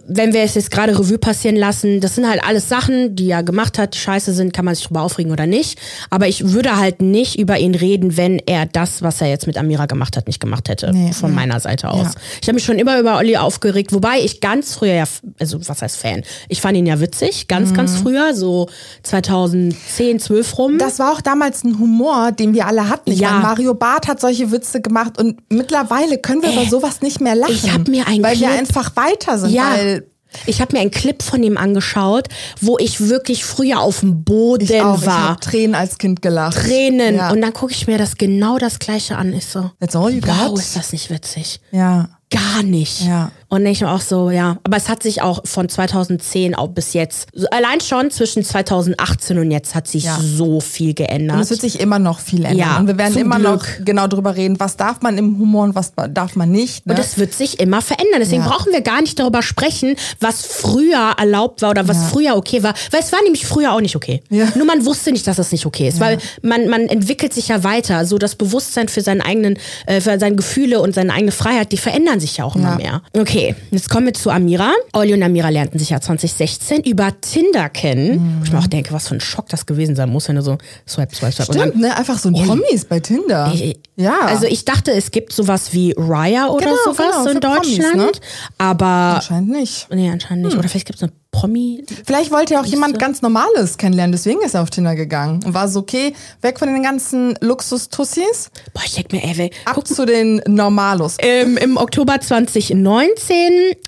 wenn wir es jetzt gerade Revue passieren lassen, das sind halt alles Sachen, die er gemacht hat, die scheiße sind, kann man sich drüber aufregen oder nicht. Aber ich würde halt nicht über ihn reden, wenn er das, was er jetzt mit Amira gemacht hat, nicht gemacht hätte. Nee, von meiner Seite aus. Ja. Ich habe mich schon immer über Olli aufgeregt, wobei ich ganz früher ja, also was heißt Fan? Ich fand ihn ja witzig, ganz, mhm. ganz früher, so 2010, 12 rum. Das war auch damals ein Humor, den wir alle hatten. Ich ja. Meine, Mario Barth hat solche Witze gemacht und mittlerweile können wir äh, über sowas nicht mehr lachen. Ich habe mir ein Weil Clip, wir einfach weiter sind. Ja, weil ich habe mir einen Clip von ihm angeschaut, wo ich wirklich früher auf dem Boden ich auch. war. Ich Tränen als Kind gelacht. Tränen. Ja. Und dann gucke ich mir das genau das gleiche an. Ich so, That's all you wow, got? ist das nicht witzig. Ja. Gar nicht. Ja. Und ich auch so, ja. Aber es hat sich auch von 2010 auch bis jetzt, allein schon zwischen 2018 und jetzt hat sich ja. so viel geändert. Und es wird sich immer noch viel ändern. Ja, und wir werden immer Glück. noch genau drüber reden, was darf man im Humor und was darf man nicht. Ne? Und es wird sich immer verändern. Deswegen ja. brauchen wir gar nicht darüber sprechen, was früher erlaubt war oder was ja. früher okay war. Weil es war nämlich früher auch nicht okay. Nur man wusste nicht, dass das nicht okay ist. Weil man, man entwickelt sich ja weiter. So das Bewusstsein für seinen eigenen, äh, für seine Gefühle und seine eigene Freiheit, die verändern sich ja auch immer mehr. Okay. Okay, jetzt kommen wir zu Amira. Olli und Amira lernten sich ja 2016 über Tinder kennen. Mhm. Ich mir auch denke, was für ein Schock das gewesen sein muss, wenn du so swipe, swipe, swipe. Stimmt, ne? Einfach so ein Promis bei Tinder. Ich, ja. Also ich dachte, es gibt sowas wie Raya oder genau, sowas genau, in Deutschland. Promis, ne? Aber. Anscheinend nicht. Nee, anscheinend nicht. Hm. Oder vielleicht gibt es eine Promi. Vielleicht wollte er auch jemand ganz Normales kennenlernen, deswegen ist er auf Tinder gegangen und war so, okay, weg von den ganzen Luxus-Tussis. Boah, ich denke mir, ey, Ab guck, zu den Normalos. Ähm, Im Oktober 2019,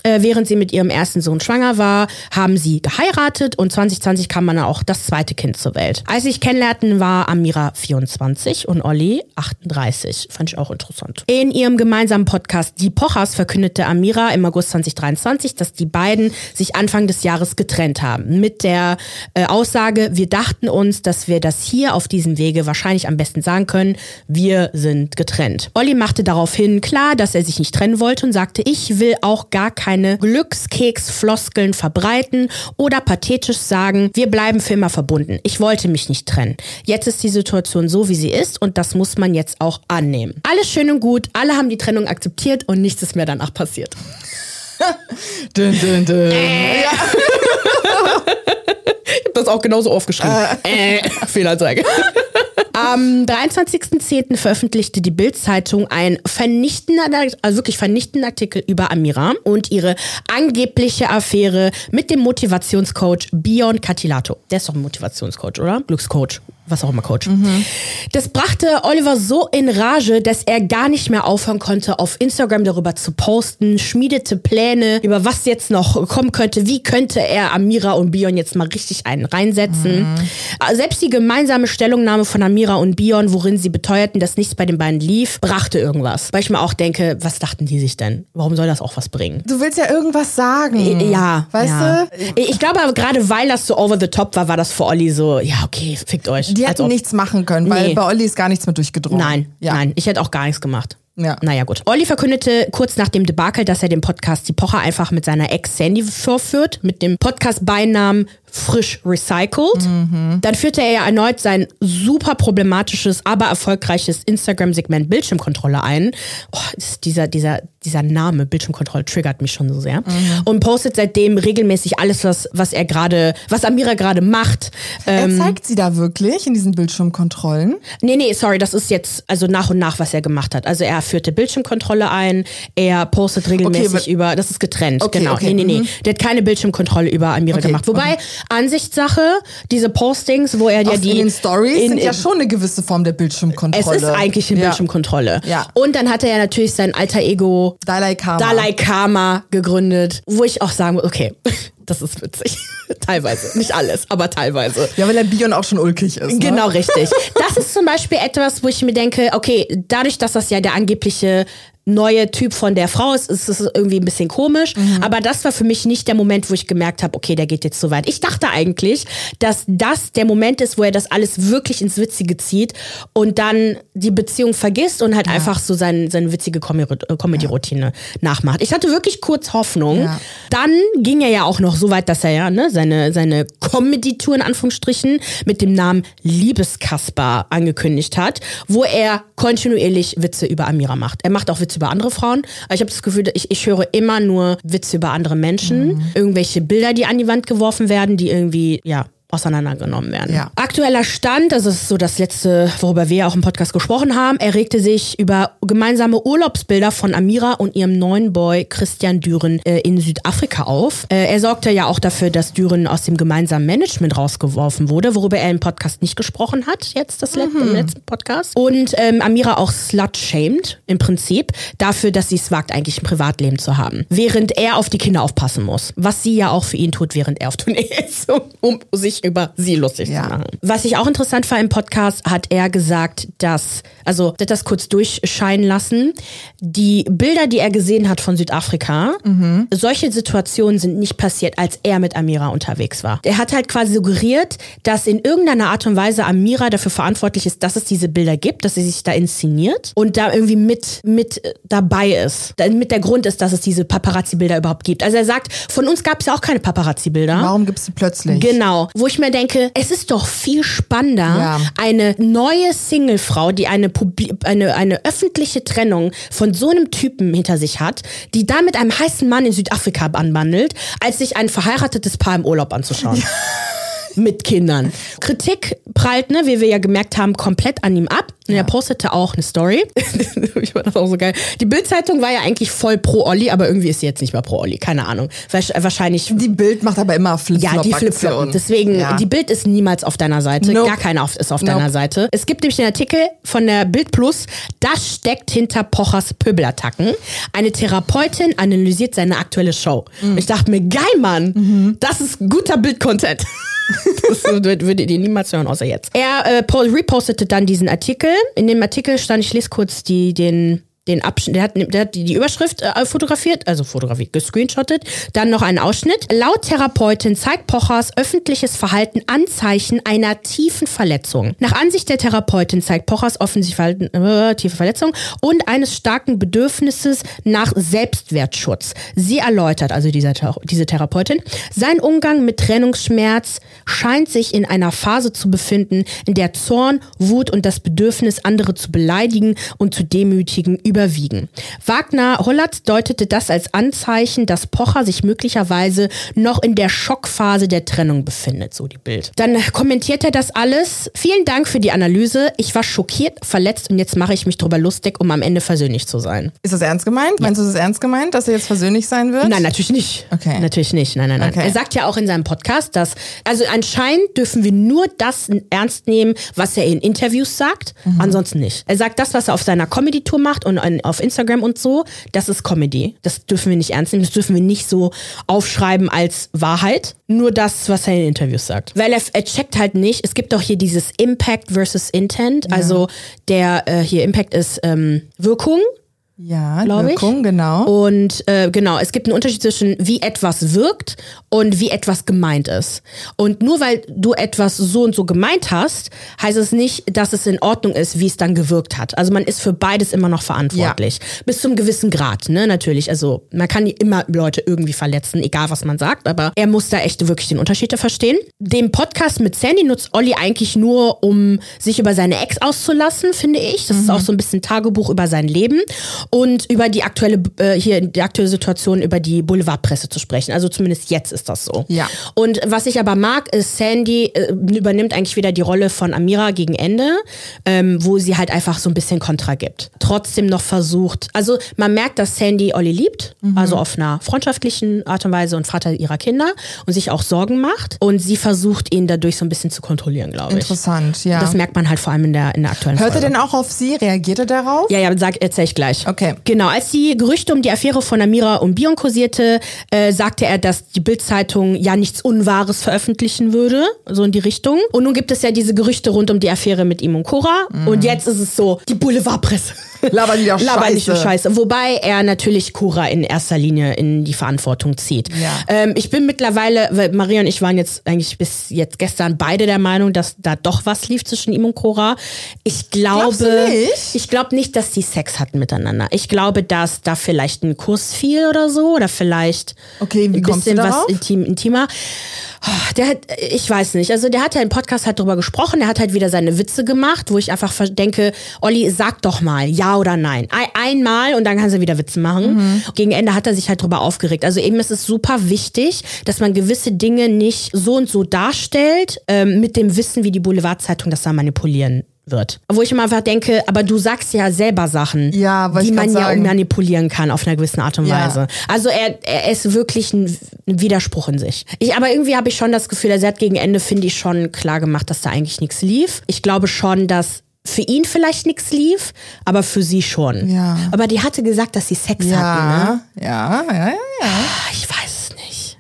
äh, während sie mit ihrem ersten Sohn schwanger war, haben sie geheiratet und 2020 kam dann auch das zweite Kind zur Welt. Als sie sich kennenlernten, war Amira 24 und Olli 38. Fand ich auch interessant. In ihrem gemeinsamen Podcast Die Pochers verkündete Amira im August 2023, dass die beiden sich Anfang des Jahres Jahres getrennt haben. Mit der äh, Aussage, wir dachten uns, dass wir das hier auf diesem Wege wahrscheinlich am besten sagen können, wir sind getrennt. Olli machte daraufhin klar, dass er sich nicht trennen wollte und sagte, ich will auch gar keine Glückskeksfloskeln verbreiten oder pathetisch sagen, wir bleiben für immer verbunden. Ich wollte mich nicht trennen. Jetzt ist die Situation so, wie sie ist und das muss man jetzt auch annehmen. Alles schön und gut, alle haben die Trennung akzeptiert und nichts ist mehr danach passiert. dün, dün, dün. Äh. Ja. ich hab das auch genauso aufgeschrieben. Äh. Äh. Fehlanzeige. Am 23.10. veröffentlichte die Bild-Zeitung ein vernichtender, also wirklich vernichtenden Artikel über Amira und ihre angebliche Affäre mit dem Motivationscoach Bion Catilato. Der ist doch ein Motivationscoach, oder? Glückscoach was auch immer Coach. Mhm. Das brachte Oliver so in Rage, dass er gar nicht mehr aufhören konnte, auf Instagram darüber zu posten, schmiedete Pläne, über was jetzt noch kommen könnte, wie könnte er Amira und Bion jetzt mal richtig einen reinsetzen. Mhm. Selbst die gemeinsame Stellungnahme von Amira und Bion, worin sie beteuerten, dass nichts bei den beiden lief, brachte irgendwas. Weil ich mir auch denke, was dachten die sich denn? Warum soll das auch was bringen? Du willst ja irgendwas sagen. Ja. Weißt ja. du? Ich glaube aber gerade, weil das so over the top war, war das für Olli so, ja okay, fickt euch. Die hätten nichts machen können, weil nee. bei Olli ist gar nichts mehr durchgedrungen. Nein, ja. nein, ich hätte auch gar nichts gemacht. Ja. Naja, gut. Olli verkündete kurz nach dem Debakel, dass er den Podcast Die Pocher einfach mit seiner Ex Sandy vorführt, mit dem Podcast-Beinamen frisch recycelt. Mhm. Dann führte er ja erneut sein super problematisches, aber erfolgreiches Instagram-Segment Bildschirmkontrolle ein. Oh, dieser, dieser, dieser Name Bildschirmkontrolle triggert mich schon so sehr. Mhm. Und postet seitdem regelmäßig alles, was, was er gerade, was Amira gerade macht. Er ähm, zeigt sie da wirklich in diesen Bildschirmkontrollen? Nee, nee, sorry, das ist jetzt also nach und nach, was er gemacht hat. Also er führte Bildschirmkontrolle ein, er postet regelmäßig okay, über, das ist getrennt, okay, genau. Okay, nee, nee, nee. Mhm. Der hat keine Bildschirmkontrolle über Amira gemacht. Wobei, Ansichtssache, diese Postings, wo er ja die. In den Stories in, sind ja schon eine gewisse Form der Bildschirmkontrolle. Es ist eigentlich eine ja. Bildschirmkontrolle. Ja. Und dann hat er ja natürlich sein alter Ego Dalai Karma. Dalai Karma gegründet, wo ich auch sagen muss, okay, das ist witzig. teilweise. Nicht alles, aber teilweise. Ja, weil der Bion auch schon ulkig ist. Ne? Genau, richtig. Das ist zum Beispiel etwas, wo ich mir denke, okay, dadurch, dass das ja der angebliche neue Typ von der Frau ist, ist es irgendwie ein bisschen komisch. Mhm. Aber das war für mich nicht der Moment, wo ich gemerkt habe, okay, der geht jetzt so weit. Ich dachte eigentlich, dass das der Moment ist, wo er das alles wirklich ins Witzige zieht und dann die Beziehung vergisst und halt ja. einfach so sein, seine witzige Comedy-Routine ja. nachmacht. Ich hatte wirklich kurz Hoffnung. Ja. Dann ging er ja auch noch noch so weit, dass er ja ne, seine, seine Comedy-Tour in Anführungsstrichen mit dem Namen Liebeskasper angekündigt hat, wo er kontinuierlich Witze über Amira macht. Er macht auch Witze über andere Frauen, aber ich habe das Gefühl, ich, ich höre immer nur Witze über andere Menschen, mhm. irgendwelche Bilder, die an die Wand geworfen werden, die irgendwie, ja, auseinandergenommen werden. Ja. Aktueller Stand, das ist so das letzte, worüber wir auch im Podcast gesprochen haben, er regte sich über gemeinsame Urlaubsbilder von Amira und ihrem neuen Boy Christian Düren äh, in Südafrika auf. Äh, er sorgte ja auch dafür, dass Düren aus dem gemeinsamen Management rausgeworfen wurde, worüber er im Podcast nicht gesprochen hat, jetzt das letzte, mhm. im letzten Podcast. Und ähm, Amira auch slut-shamed im Prinzip dafür, dass sie es wagt, eigentlich ein Privatleben zu haben. Während er auf die Kinder aufpassen muss. Was sie ja auch für ihn tut, während er auf Tournee ist, um sich über sie lustig ja. zu machen. Was ich auch interessant war im Podcast, hat er gesagt, dass, also hat das kurz durchscheinen lassen, die Bilder, die er gesehen hat von Südafrika, mhm. solche Situationen sind nicht passiert, als er mit Amira unterwegs war. Er hat halt quasi suggeriert, dass in irgendeiner Art und Weise Amira dafür verantwortlich ist, dass es diese Bilder gibt, dass sie sich da inszeniert und da irgendwie mit, mit dabei ist. Mit der Grund ist, dass es diese Paparazzi-Bilder überhaupt gibt. Also er sagt, von uns gab es ja auch keine Paparazzi-Bilder. Warum gibt es sie plötzlich? Genau. Wo ich ich mir denke, es ist doch viel spannender, ja. eine neue Singlefrau, die eine, eine, eine öffentliche Trennung von so einem Typen hinter sich hat, die da mit einem heißen Mann in Südafrika anbandelt, als sich ein verheiratetes Paar im Urlaub anzuschauen. mit Kindern. Kritik prallt, ne, wie wir ja gemerkt haben, komplett an ihm ab. Und ja. er postete auch eine Story. ich fand das auch so geil. Die Bildzeitung war ja eigentlich voll pro Olli, aber irgendwie ist sie jetzt nicht mehr pro Olli. Keine Ahnung. Wahrscheinlich. Die Bild macht aber immer Flipflop. Ja, die Flipflop. Deswegen, ja. die Bild ist niemals auf deiner Seite. Nope. Gar keiner ist auf nope. deiner Seite. Es gibt nämlich den Artikel von der Bild Plus. Das steckt hinter Pochers Pöbelattacken. Eine Therapeutin analysiert seine aktuelle Show. Mhm. Ich dachte mir, geil, Mann. Mhm. Das ist guter Bild-Content. das würdet ihr niemals hören, außer jetzt. Er äh, repostete dann diesen Artikel. In dem Artikel stand, ich lese kurz die, den den Abschnitt, der hat, der hat die, Überschrift äh, fotografiert, also fotografiert, gescreenshottet. Dann noch einen Ausschnitt. Laut Therapeutin zeigt Pochers öffentliches Verhalten Anzeichen einer tiefen Verletzung. Nach Ansicht der Therapeutin zeigt Pochers offensichtlich Verhalten äh, tiefe Verletzung und eines starken Bedürfnisses nach Selbstwertschutz. Sie erläutert, also diese, diese Therapeutin, sein Umgang mit Trennungsschmerz scheint sich in einer Phase zu befinden, in der Zorn, Wut und das Bedürfnis, andere zu beleidigen und zu demütigen überwiegen. Wagner Hollatz deutete das als Anzeichen, dass Pocher sich möglicherweise noch in der Schockphase der Trennung befindet, so die Bild. Dann kommentiert er das alles. Vielen Dank für die Analyse. Ich war schockiert, verletzt und jetzt mache ich mich darüber lustig, um am Ende versöhnlich zu sein. Ist das ernst gemeint? Ja. Meinst du, das ist ernst gemeint, dass er jetzt versöhnlich sein wird? Nein, natürlich nicht. Okay. Natürlich nicht. Nein, nein, nein. Okay. Er sagt ja auch in seinem Podcast, dass, also anscheinend dürfen wir nur das ernst nehmen, was er in Interviews sagt, mhm. ansonsten nicht. Er sagt das, was er auf seiner Comedy-Tour macht und auf Instagram und so, das ist Comedy. Das dürfen wir nicht ernst nehmen, das dürfen wir nicht so aufschreiben als Wahrheit. Nur das, was er in Interviews sagt. Weil er, er checkt halt nicht, es gibt doch hier dieses Impact versus Intent. Ja. Also der äh, hier Impact ist ähm, Wirkung ja, Wirkung, ich. genau. Und äh, genau, es gibt einen Unterschied zwischen wie etwas wirkt und wie etwas gemeint ist. Und nur weil du etwas so und so gemeint hast, heißt es nicht, dass es in Ordnung ist, wie es dann gewirkt hat. Also man ist für beides immer noch verantwortlich. Ja. Bis zum gewissen Grad, ne, natürlich. Also man kann immer Leute irgendwie verletzen, egal was man sagt, aber er muss da echt wirklich den Unterschied verstehen. Den Podcast mit Sandy nutzt Olli eigentlich nur, um sich über seine Ex auszulassen, finde ich. Das mhm. ist auch so ein bisschen Tagebuch über sein Leben und über die aktuelle äh, hier die aktuelle Situation über die Boulevardpresse zu sprechen. Also zumindest jetzt ist das so. Ja. Und was ich aber mag, ist Sandy äh, übernimmt eigentlich wieder die Rolle von Amira gegen Ende, ähm, wo sie halt einfach so ein bisschen Kontra gibt. Trotzdem noch versucht, also man merkt, dass Sandy Olli liebt, mhm. also auf einer freundschaftlichen Art und Weise und Vater ihrer Kinder und sich auch Sorgen macht und sie versucht ihn dadurch so ein bisschen zu kontrollieren, glaube ich. Interessant, ja. Das merkt man halt vor allem in der in der aktuellen Hört Folge. er denn auch auf sie? Reagiert er darauf? Ja, ja, sag erzähl ich gleich. Okay. Genau, als die Gerüchte um die Affäre von Amira und Bion kursierte, äh, sagte er, dass die Bildzeitung ja nichts Unwahres veröffentlichen würde, so in die Richtung. Und nun gibt es ja diese Gerüchte rund um die Affäre mit ihm und Cora. Mhm. Und jetzt ist es so, die Boulevardpresse. Labern die doch Labern nicht nur Scheiße. Scheiße. Wobei er natürlich Cora in erster Linie in die Verantwortung zieht. Ja. Ähm, ich bin mittlerweile, weil Maria und ich waren jetzt eigentlich bis jetzt gestern beide der Meinung, dass da doch was lief zwischen ihm und Cora. Ich glaube, nicht? ich glaube nicht, dass die Sex hatten miteinander. Ich glaube, dass da vielleicht ein Kuss fiel oder so oder vielleicht Okay, wie ein bisschen was intim, intimer. Oh, Der hat, ich weiß nicht. Also der hat ja im Podcast halt drüber gesprochen. Der hat halt wieder seine Witze gemacht, wo ich einfach denke, Olli, sag doch mal, ja oder nein. Ein, einmal und dann kannst du wieder Witze machen. Mhm. Gegen Ende hat er sich halt drüber aufgeregt. Also eben ist es super wichtig, dass man gewisse Dinge nicht so und so darstellt, ähm, mit dem Wissen, wie die Boulevardzeitung das da manipulieren wird. Wo ich immer einfach denke, aber du sagst ja selber Sachen, Ja, die man grad ja sagen. manipulieren kann auf einer gewissen Art und Ja. Weise. Also er, er ist wirklich ein, ein Widerspruch in sich. Ich, aber irgendwie habe ich schon das Gefühl, er hat gegen Ende, finde ich, schon klar gemacht, dass da eigentlich nichts lief. Ich glaube schon, dass für ihn vielleicht nichts lief, aber für sie schon. Ja. Aber die hatte gesagt, dass sie Sex hatten. Ne? Ja, ja, ja, ja, ja. Ah, Ich weiß.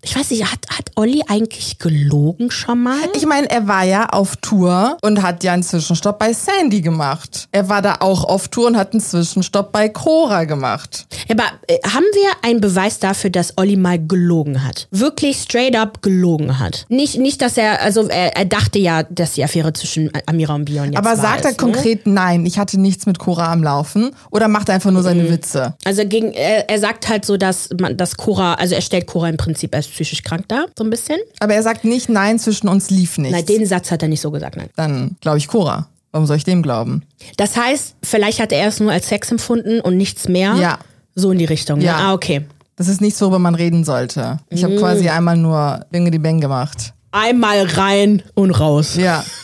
Ich weiß nicht, hat, hat Olli eigentlich gelogen schon mal? Ich meine, er war ja auf Tour und hat ja einen Zwischenstopp bei Sandy gemacht. Er war da auch auf Tour und hat einen Zwischenstopp bei Cora gemacht. Ja, aber äh, haben wir einen Beweis dafür, dass Olli mal gelogen hat? Wirklich straight up gelogen hat. Nicht, nicht dass er, also er, er dachte ja, dass die Affäre zwischen Amira und Bion jetzt Aber war sagt er ne? konkret, nein, ich hatte nichts mit Cora am Laufen? Oder macht er einfach nur Mhm. seine Witze? Also gegen, er, er sagt halt so, dass man, dass Cora, also er stellt Cora im Prinzip als psychisch krank dar, so ein bisschen. Aber er sagt nicht, nein, zwischen uns lief nichts. Nein, den Satz hat er nicht so gesagt, nein. Dann glaube ich Cora. Warum soll ich dem glauben? Das heißt, vielleicht hat er es nur als Sex empfunden und nichts mehr. Ja. So in die Richtung. Ne? Ja. Ah, okay. Das ist nichts, worüber man reden sollte. Ich habe quasi einmal nur Binge die Bang gemacht. Einmal rein und raus. Ja.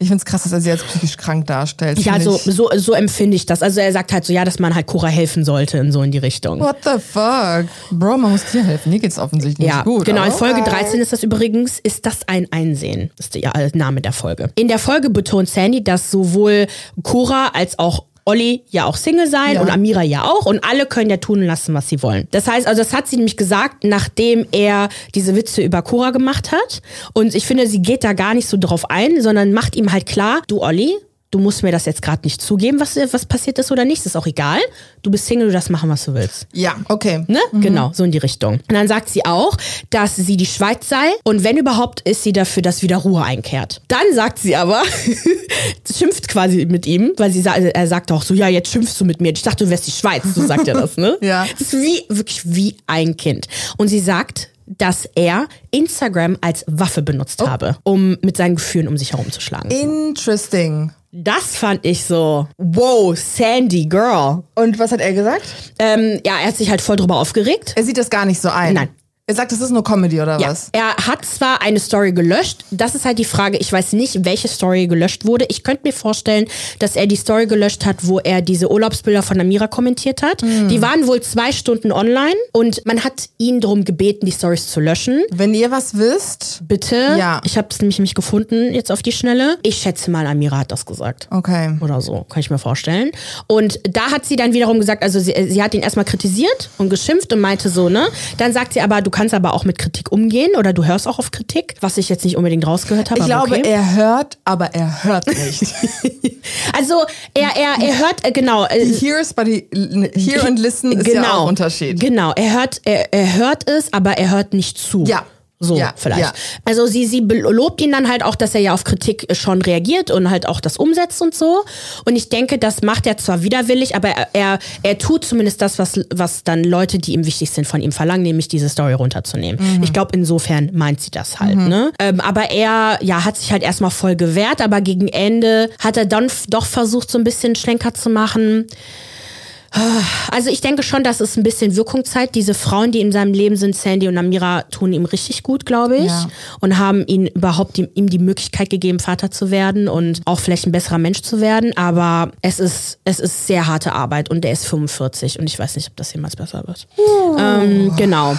Ich find's krass, dass er sie als psychisch krank darstellt. Ja, so, so, so empfinde ich das. Also er sagt halt so, ja, dass man halt Cora helfen sollte in so in die Richtung. What the fuck? Bro, man muss dir helfen. Mir geht's offensichtlich Ja, nicht gut. genau. In Folge okay. 13 ist das übrigens, ist das ein Einsehen. Das ist der Name der Folge. In der Folge betont Sandy, dass sowohl Cora als auch Olli ja auch Single sein Ja. und Amira ja auch und alle können ja tun und lassen, was sie wollen. Das heißt, also das hat sie nämlich gesagt, nachdem er diese Witze über Cora gemacht hat und ich finde, sie geht da gar nicht so drauf ein, sondern macht ihm halt klar, du Olli, du musst mir das jetzt gerade nicht zugeben, was, was passiert ist oder nicht, ist auch egal. Du bist Single, du darfst machen, was du willst. Ja, okay. Ne? Genau, so in die Richtung. Und dann sagt sie auch, dass sie die Schweiz sei und wenn überhaupt, ist sie dafür, dass wieder Ruhe einkehrt. Dann sagt sie aber, schimpft quasi mit ihm, weil sie sa er sagt auch so, ja, jetzt schimpfst du mit mir. Ich dachte, du wärst die Schweiz, so sagt er das, ne? Ja. Das ist wie, wirklich wie ein Kind. Und sie sagt, dass er Instagram als Waffe benutzt habe, um mit seinen Gefühlen um sich herumzuschlagen. Interesting. Das fand ich so, wow, Sandy Girl. Und was hat er gesagt? Ähm, ja, er hat sich halt voll drüber aufgeregt. Er sieht das gar nicht so ein. Nein. Er sagt, das ist nur Comedy oder Ja, was? er hat zwar eine Story gelöscht, das ist halt die Frage, ich weiß nicht, welche Story gelöscht wurde. Ich könnte mir vorstellen, dass er die Story gelöscht hat, wo er diese Urlaubsbilder von Amira kommentiert hat. Hm. Die waren wohl zwei Stunden online und man hat ihn darum gebeten, die Stories zu löschen. Wenn ihr was wisst, Bitte. Ja. Ich habe es nämlich nicht gefunden jetzt auf die Schnelle. Ich schätze mal, Amira hat das gesagt. okay. Oder so, kann ich mir vorstellen. Und da hat sie dann wiederum gesagt, also sie, sie hat ihn erstmal kritisiert und geschimpft und meinte so, ne? Dann sagt sie aber, du kannst aber auch mit Kritik umgehen oder du hörst auch auf Kritik, was ich jetzt nicht unbedingt rausgehört habe. Ich glaube, okay. er hört, aber er hört nicht. Also er, er, er hört, äh, genau. äh, He hears, but he, hear and listen ist ja auch ein Unterschied. Genau, er hört, er, er hört es, aber er hört nicht zu. Ja. So, Ja, vielleicht. ja. Also sie, sie lobt ihn dann halt auch, dass er ja auf Kritik schon reagiert und halt auch das umsetzt und so. Und ich denke, das macht er zwar widerwillig, aber er, er, er tut zumindest das, was, was dann Leute, die ihm wichtig sind, von ihm verlangen, nämlich diese Story runterzunehmen. Mhm. Ich glaube, insofern meint sie das halt. Ne? Ähm, aber er ja, hat sich halt erstmal voll gewehrt, aber gegen Ende hat er dann doch versucht, so ein bisschen Schlenker zu machen. Also ich denke schon, dass es ein bisschen Wirkung zeigt. Diese Frauen, die in seinem Leben sind, Sandy und Amira, tun ihm richtig gut, glaube ich. Ja. Und haben ihn überhaupt ihm, ihm die Möglichkeit gegeben, Vater zu werden und auch vielleicht ein besserer Mensch zu werden. Aber es ist, es ist sehr harte Arbeit und er ist 45 und ich weiß nicht, ob das jemals besser wird. Ähm, genau.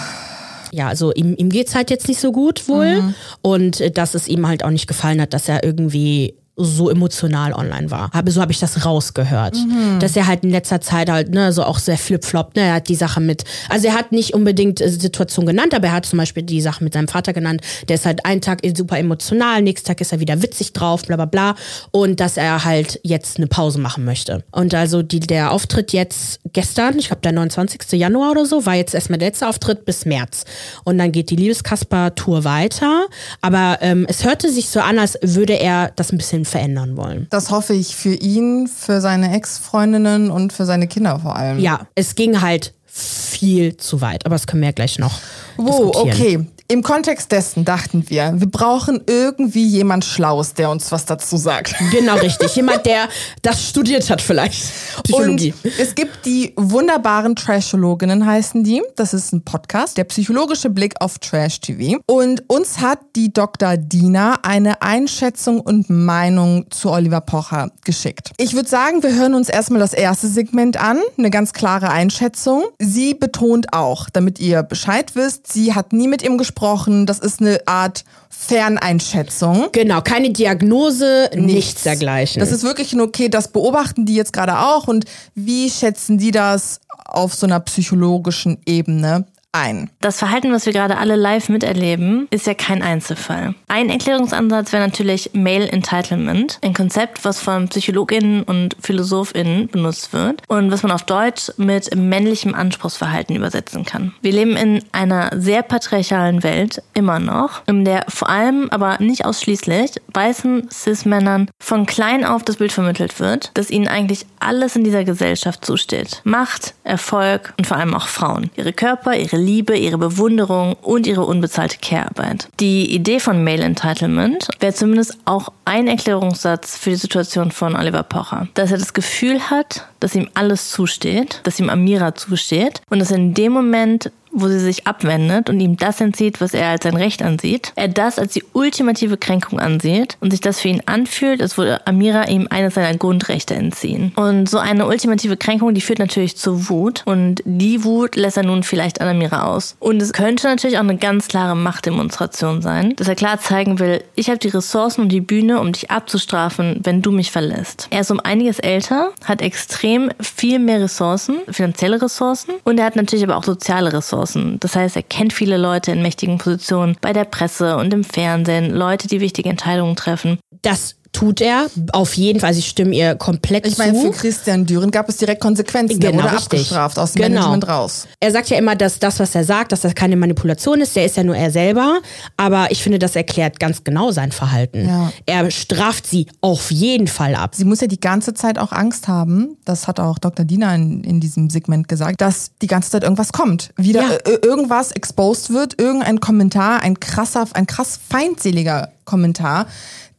Ja, also ihm, ihm geht's halt jetzt nicht so gut wohl. Und äh, dass es ihm halt auch nicht gefallen hat, dass er irgendwie so emotional online war. Habe, so habe ich das rausgehört. Mhm. Dass er halt in letzter Zeit halt, ne, so auch sehr flip-flop, ne, er hat die Sache mit, also er hat nicht unbedingt äh, Situation genannt, aber er hat zum Beispiel die Sache mit seinem Vater genannt. Der ist halt einen Tag super emotional, nächsten Tag ist er wieder witzig drauf, bla bla bla. Und dass er halt jetzt eine Pause machen möchte. Und also die, der Auftritt jetzt gestern, ich glaube der 29. Januar oder so, war jetzt erstmal der letzte Auftritt bis März. Und dann geht die Liebeskasper-Tour weiter. Aber ähm, es hörte sich so an, als würde er das ein bisschen verändern wollen. Das hoffe ich für ihn, für seine Ex-Freundinnen und für seine Kinder vor allem. Ja, es ging halt viel zu weit, aber das können wir ja gleich noch. Wow, okay. Im Kontext dessen dachten wir, wir brauchen irgendwie jemand Schlaues, der uns was dazu sagt. Genau, richtig. Jemand, der das studiert hat vielleicht. Psychologie. Und es gibt die wunderbaren Trashologinnen, heißen die. Das ist ein Podcast, der psychologische Blick auf Trash-TV. Und uns hat die Dr. Dina eine Einschätzung und Meinung zu Oliver Pocher geschickt. Ich würde sagen, wir hören uns erstmal das erste Segment an. Eine ganz klare Einschätzung. Sie betont auch, damit ihr Bescheid wisst, sie hat nie mit ihm gesprochen gesprochen. Das ist eine Art Ferneinschätzung. Genau, keine Diagnose, nichts, nichts dergleichen. Das ist wirklich nur okay, das beobachten die jetzt gerade auch. Und wie schätzen die das auf so einer psychologischen Ebene ein. Das Verhalten, was wir gerade alle live miterleben, ist ja kein Einzelfall. Ein Erklärungsansatz wäre natürlich Male Entitlement, ein Konzept, was von Psychologinnen und Philosophinnen benutzt wird und was man auf Deutsch mit männlichem Anspruchsverhalten übersetzen kann. Wir leben in einer sehr patriarchalen Welt, immer noch, in der vor allem, aber nicht ausschließlich, weißen Cis-Männern von klein auf das Bild vermittelt wird, dass ihnen eigentlich alles in dieser Gesellschaft zusteht. Macht, Erfolg und vor allem auch Frauen. Ihre Körper, ihre Liebe, ihre Bewunderung und ihre unbezahlte Care-Arbeit. Die Idee von Male Entitlement wäre zumindest auch ein Erklärungssatz für die Situation von Oliver Pocher. Dass er das Gefühl hat, dass ihm alles zusteht, dass ihm Amira zusteht und dass in dem Moment wo sie sich abwendet und ihm das entzieht, was er als sein Recht ansieht, er das als die ultimative Kränkung ansieht und sich das für ihn anfühlt, als würde Amira ihm eines seiner Grundrechte entziehen. Und so eine ultimative Kränkung, die führt natürlich zu Wut und die Wut lässt er nun vielleicht an Amira aus. Und es könnte natürlich auch eine ganz klare Machtdemonstration sein, dass er klar zeigen will, ich habe die Ressourcen und die Bühne, um dich abzustrafen, wenn du mich verlässt. Er ist um einiges älter, hat extrem viel mehr Ressourcen, finanzielle Ressourcen und er hat natürlich aber auch soziale Ressourcen. Das heißt, er kennt viele Leute in mächtigen Positionen bei der Presse und im Fernsehen, Leute, die wichtige Entscheidungen treffen. Das tut er auf jeden Fall. Also ich stimme ihr komplett ich zu. Ich meine, für Christian Düren gab es direkt Konsequenzen. Genau, er wurde richtig. abgestraft aus dem genau. Management raus. Er sagt ja immer, dass das, was er sagt, dass das keine Manipulation ist. Der ist ja nur er selber. Aber ich finde, das erklärt ganz genau sein Verhalten. Ja. Er straft sie auf jeden Fall ab. Sie muss ja die ganze Zeit auch Angst haben. Das hat auch Dr. Dina in, in diesem Segment gesagt, dass die ganze Zeit irgendwas kommt. Wieder ja. Äh, irgendwas exposed wird, irgendein Kommentar, ein krasser, ein krass feindseliger Kommentar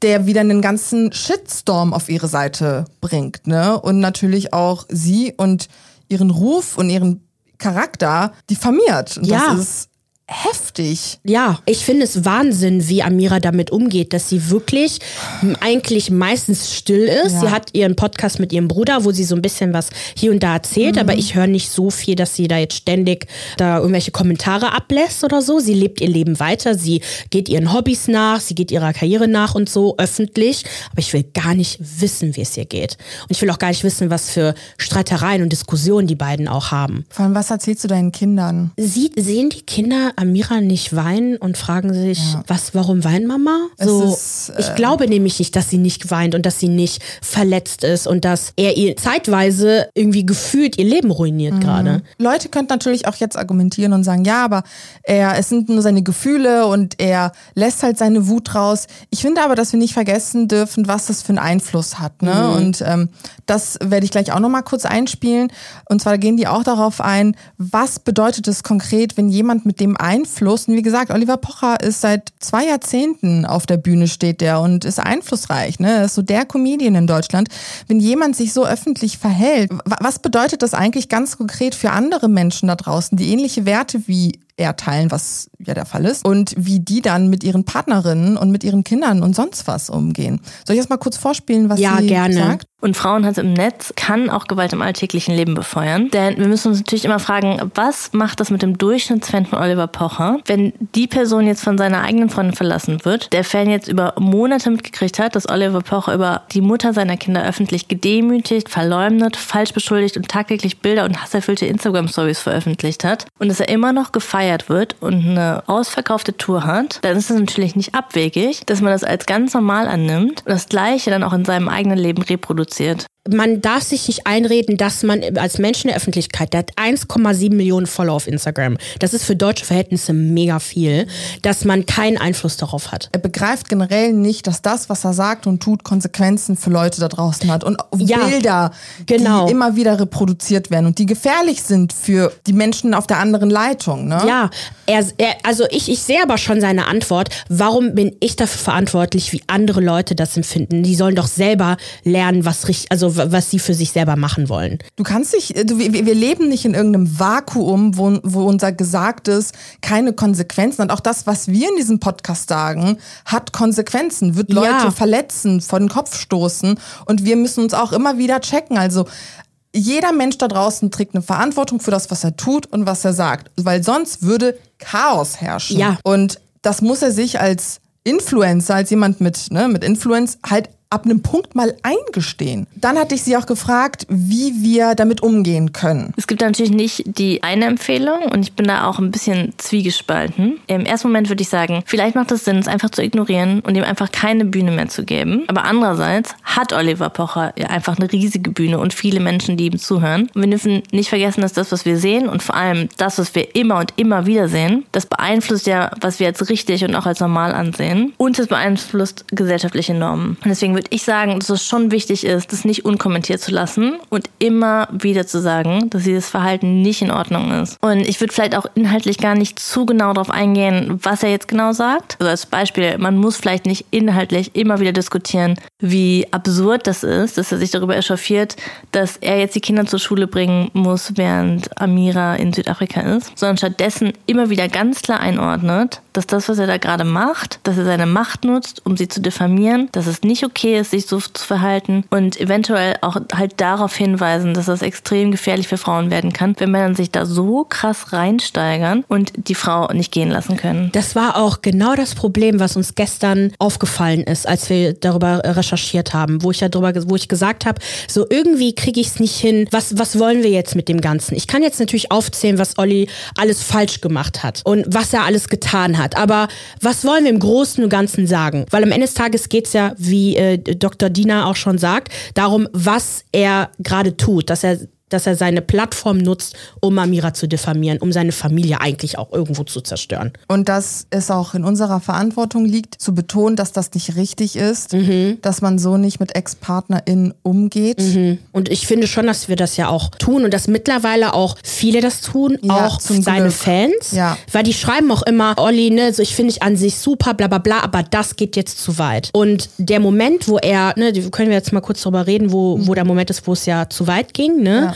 der wieder einen ganzen Shitstorm auf ihre Seite bringt, ne? Und natürlich auch sie und ihren Ruf und ihren Charakter diffamiert. Und ja. Das ist heftig. Ja, ich finde es Wahnsinn, wie Amira damit umgeht, dass sie wirklich eigentlich meistens still ist. Ja. Sie hat ihren Podcast mit ihrem Bruder, wo sie so ein bisschen was hier und da erzählt, mhm. aber ich höre nicht so viel, dass sie da jetzt ständig da irgendwelche Kommentare ablässt oder so. Sie lebt ihr Leben weiter, sie geht ihren Hobbys nach, sie geht ihrer Karriere nach und so öffentlich, aber ich will gar nicht wissen, wie es ihr geht. Und ich will auch gar nicht wissen, was für Streitereien und Diskussionen die beiden auch haben. Vor allem, was erzählst du deinen Kindern? Sie, sehen die Kinder Amira nicht weinen und fragen sich, ja. was, warum weint Mama? So, ist, äh, ich glaube nämlich nicht, dass sie nicht weint und dass sie nicht verletzt ist und dass er ihr zeitweise irgendwie gefühlt ihr Leben ruiniert mhm. gerade. Leute könnten natürlich auch jetzt argumentieren und sagen, ja, aber er, es sind nur seine Gefühle und er lässt halt seine Wut raus. Ich finde aber, dass wir nicht vergessen dürfen, was das für einen Einfluss hat. Ne? Mhm. Und ähm, das werde ich gleich auch nochmal kurz einspielen. Und zwar gehen die auch darauf ein, was bedeutet es konkret, wenn jemand mit dem Einfluss, und wie gesagt, Oliver Pocher ist seit zwei Jahrzehnten auf der Bühne steht der und ist einflussreich, ne? Er ist so der Comedian in Deutschland. Wenn jemand sich so öffentlich verhält, was bedeutet das eigentlich ganz konkret für andere Menschen da draußen, die ähnliche Werte wie er teilen, was ja der Fall ist, und wie die dann mit ihren Partnerinnen und mit ihren Kindern und sonst was umgehen. Soll ich erst mal kurz vorspielen, was ja, sie gerne. sagt? Und Frauenhass im Netz kann auch Gewalt im alltäglichen Leben befeuern. Denn wir müssen uns natürlich immer fragen, was macht das mit dem Durchschnittsfan von Oliver Pocher, wenn die Person jetzt von seiner eigenen Freundin verlassen wird, der Fan jetzt über Monate mitgekriegt hat, dass Oliver Pocher über die Mutter seiner Kinder öffentlich gedemütigt, verleumdet, falsch beschuldigt und tagtäglich Bilder und hasserfüllte Instagram-Stories veröffentlicht hat und dass er immer noch gefeiert wird und eine ausverkaufte Tour hat, dann ist es natürlich nicht abwegig, dass man das als ganz normal annimmt und das Gleiche dann auch in seinem eigenen Leben reproduziert produziert man darf sich nicht einreden, dass man als Mensch in der Öffentlichkeit, der hat 1,7 Millionen Follower auf Instagram. Das ist für deutsche Verhältnisse mega viel, dass man keinen Einfluss darauf hat. Er begreift generell nicht, dass das, was er sagt und tut, Konsequenzen für Leute da draußen hat und ja, Bilder, genau. die immer wieder reproduziert werden und die gefährlich sind für die Menschen auf der anderen Leitung. Ne? Ja, er, er, also ich, ich sehe aber schon seine Antwort. Warum bin ich dafür verantwortlich, wie andere Leute das empfinden? Die sollen doch selber lernen, was richtig, also was sie für sich selber machen wollen. Du kannst dich, du, wir leben nicht in irgendeinem Vakuum, wo, wo unser Gesagtes keine Konsequenzen hat. Auch das, was wir in diesem Podcast sagen, hat Konsequenzen, wird Leute ja. verletzen, vor den Kopf stoßen. Und wir müssen uns auch immer wieder checken. Also jeder Mensch da draußen trägt eine Verantwortung für das, was er tut und was er sagt, weil sonst würde Chaos herrschen. Ja. Und das muss er sich als Influencer, als jemand mit, ne, mit Influence halt ab einem Punkt mal eingestehen. Dann hatte ich sie auch gefragt, wie wir damit umgehen können. Es gibt natürlich nicht die eine Empfehlung und ich bin da auch ein bisschen zwiegespalten. Im ersten Moment würde ich sagen, vielleicht macht es Sinn, es einfach zu ignorieren und ihm einfach keine Bühne mehr zu geben. Aber andererseits hat Oliver Pocher ja einfach eine riesige Bühne und viele Menschen, die ihm zuhören. Und wir dürfen nicht vergessen, dass das, was wir sehen und vor allem das, was wir immer und immer wieder sehen, das beeinflusst ja, was wir als richtig und auch als normal ansehen. Und es beeinflusst gesellschaftliche Normen. Und deswegen würde ich sagen, dass es schon wichtig ist, das nicht unkommentiert zu lassen und immer wieder zu sagen, dass dieses Verhalten nicht in Ordnung ist. Und ich würde vielleicht auch inhaltlich gar nicht zu genau darauf eingehen, was er jetzt genau sagt. Also als Beispiel, man muss vielleicht nicht inhaltlich immer wieder diskutieren, wie absurd das ist, dass er sich darüber echauffiert, dass er jetzt die Kinder zur Schule bringen muss, während Amira in Südafrika ist, sondern stattdessen immer wieder ganz klar einordnet, dass das, was er da gerade macht, dass er seine Macht nutzt, um sie zu diffamieren, dass es nicht okay ist, sich so zu verhalten und eventuell auch halt darauf hinweisen, dass das extrem gefährlich für Frauen werden kann, wenn Männer sich da so krass reinsteigern und die Frau nicht gehen lassen können. Das war auch genau das Problem, was uns gestern aufgefallen ist, als wir darüber recherchiert haben, wo ich ja darüber, wo ich gesagt habe, so irgendwie kriege ich es nicht hin. Was, was wollen wir jetzt mit dem Ganzen? Ich kann jetzt natürlich aufzählen, was Olli alles falsch gemacht hat und was er alles getan hat hat. Aber was wollen wir im Großen und Ganzen sagen? Weil am Ende des Tages geht es ja, wie äh, Dr. Dina auch schon sagt, darum, was er gerade tut, dass er dass er seine Plattform nutzt, um Amira zu diffamieren, um seine Familie eigentlich auch irgendwo zu zerstören. Und dass es auch in unserer Verantwortung liegt, zu betonen, dass das nicht richtig ist, mhm. dass man so nicht mit Ex-PartnerInnen umgeht. Mhm. Und ich finde schon, dass wir das ja auch tun und dass mittlerweile auch viele das tun, ja, auch seine Glück. Fans. Ja. Weil die schreiben auch immer, Olli, ne, so ich finde ich an sich super, bla bla bla, aber das geht jetzt zu weit. Und der Moment, wo er, ne, können wir jetzt mal kurz drüber reden, wo, mhm. wo der Moment ist, wo es ja zu weit ging, ne? Ja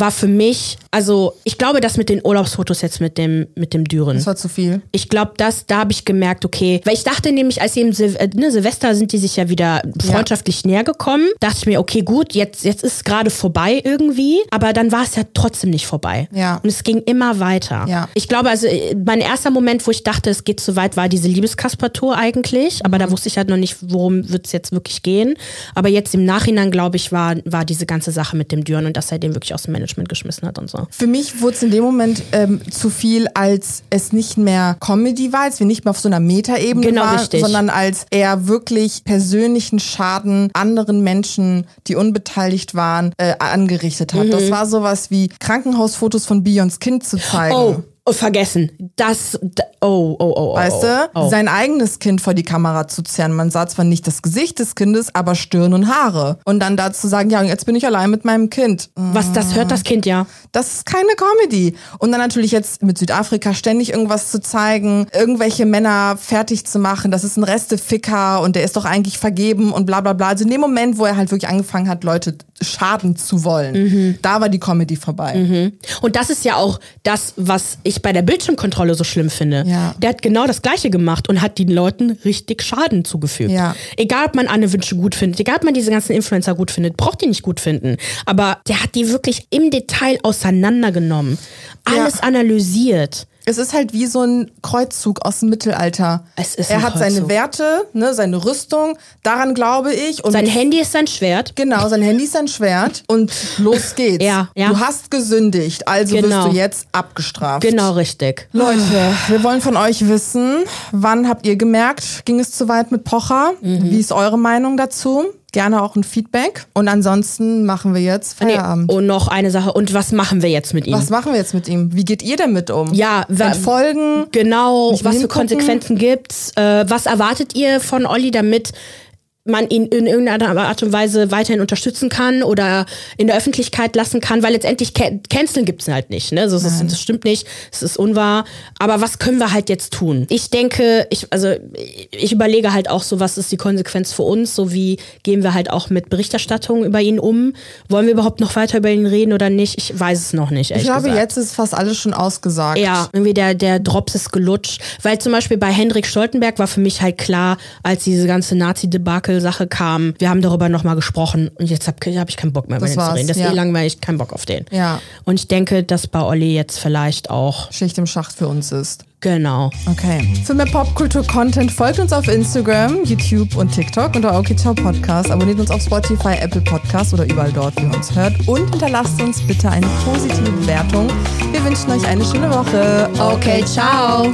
war für mich, also ich glaube, das mit den Urlaubsfotos jetzt mit dem, mit dem Düren. Das war zu viel. Ich glaube, das, da habe ich gemerkt, okay, weil ich dachte nämlich, als sie im Sil äh, ne, Silvester sind die sich ja wieder freundschaftlich ja. näher gekommen, dachte ich mir, okay, gut, jetzt, jetzt ist es gerade vorbei irgendwie, aber dann war es ja trotzdem nicht vorbei. Ja. Und es ging immer weiter. Ja. Ich glaube, also äh, mein erster Moment, wo ich dachte, es geht zu weit, war diese Liebeskasper-Tour eigentlich, aber mhm. da wusste ich halt noch nicht, worum wird es jetzt wirklich gehen. Aber jetzt im Nachhinein, glaube ich, war, war diese ganze Sache mit dem Düren und dass er den wirklich aus dem Management geschmissen hat und so. Für mich wurde es in dem Moment ähm, zu viel, als es nicht mehr Comedy war, als wir nicht mehr auf so einer Metaebene genau, waren, richtig. sondern als er wirklich persönlichen Schaden anderen Menschen, die unbeteiligt waren, äh, angerichtet hat. Mhm. Das war sowas wie Krankenhausfotos von Bions Kind zu zeigen. Oh. Oh, vergessen. Das, oh, oh, oh, oh. Weißt du, oh. sein eigenes Kind vor die Kamera zu zerren. Man sah zwar nicht das Gesicht des Kindes, aber Stirn und Haare. Und dann dazu sagen, ja, jetzt bin ich allein mit meinem Kind. Was, das hört das Kind ja. Das ist keine Comedy. Und dann natürlich jetzt mit Südafrika ständig irgendwas zu zeigen, irgendwelche Männer fertig zu machen. Das ist ein Resteficker und der ist doch eigentlich vergeben und bla, bla, bla. Also in dem Moment, wo er halt wirklich angefangen hat, Leute schaden zu wollen, mhm. da war die Comedy vorbei. Mhm. Und das ist ja auch das, was ich ich bei der Bildschirmkontrolle so schlimm finde. Ja. Der hat genau das Gleiche gemacht und hat den Leuten richtig Schaden zugefügt. Ja. Egal, ob man Anne Wünsche gut findet, egal, ob man diese ganzen Influencer gut findet, braucht die nicht gut finden. Aber der hat die wirklich im Detail auseinandergenommen. Alles analysiert. Es ist halt wie so ein Kreuzzug aus dem Mittelalter. Es ist er hat seine. Werte, ne, seine Rüstung, daran glaube ich. Und Sein Handy ist sein Schwert. Genau, sein Handy ist sein Schwert und los geht's. Ja, ja. Du hast gesündigt, also Genau. wirst du jetzt abgestraft. Genau richtig. Leute, wir wollen von euch wissen, wann habt ihr gemerkt, ging es zu weit mit Pocher? Mhm. Wie ist eure Meinung dazu? Gerne auch ein Feedback. Und ansonsten machen wir jetzt Nee, Feierabend. und noch eine Sache. Und was machen wir jetzt mit ihm? Was machen wir jetzt mit ihm? Wie geht ihr damit um? Ja, Entfolgen? Genau, was für hingucken? Konsequenzen gibt's? Äh, was erwartet ihr von Olli, damit man ihn in irgendeiner Art und Weise weiterhin unterstützen kann oder in der Öffentlichkeit lassen kann, weil letztendlich can canceln gibt's halt nicht. Ne? So, das, das stimmt nicht, es ist unwahr. Aber was können wir halt jetzt tun? Ich denke, ich, also ich überlege halt auch so, was ist die Konsequenz für uns? So wie gehen wir halt auch mit Berichterstattung über ihn um? Wollen wir überhaupt noch weiter über ihn reden oder nicht? Ich weiß es noch nicht. Ich glaube, gesagt. jetzt ist fast alles schon ausgesagt. Ja, irgendwie der, der Drops ist gelutscht. Weil zum Beispiel bei Hendrik Stoltenberg war für mich halt klar, als diese ganze Nazi-Debakel-Sache kam, wir haben darüber nochmal gesprochen und jetzt habe hab ich keinen Bock mehr über Das den zu reden. Das ist ja. eh langweilig, kein Bock auf den. Ja. Und ich denke, dass bei Olli jetzt vielleicht auch, Schicht im Schacht für uns ist. genau. Okay. Für mehr Popkultur-Content folgt uns auf Instagram, YouTube und TikTok unter OKCiao Podcast. Abonniert uns auf Spotify, Apple Podcast oder überall dort, wie ihr uns hört. Und hinterlasst uns bitte eine positive Bewertung. Wir wünschen euch eine schöne Woche. Okay, ciao.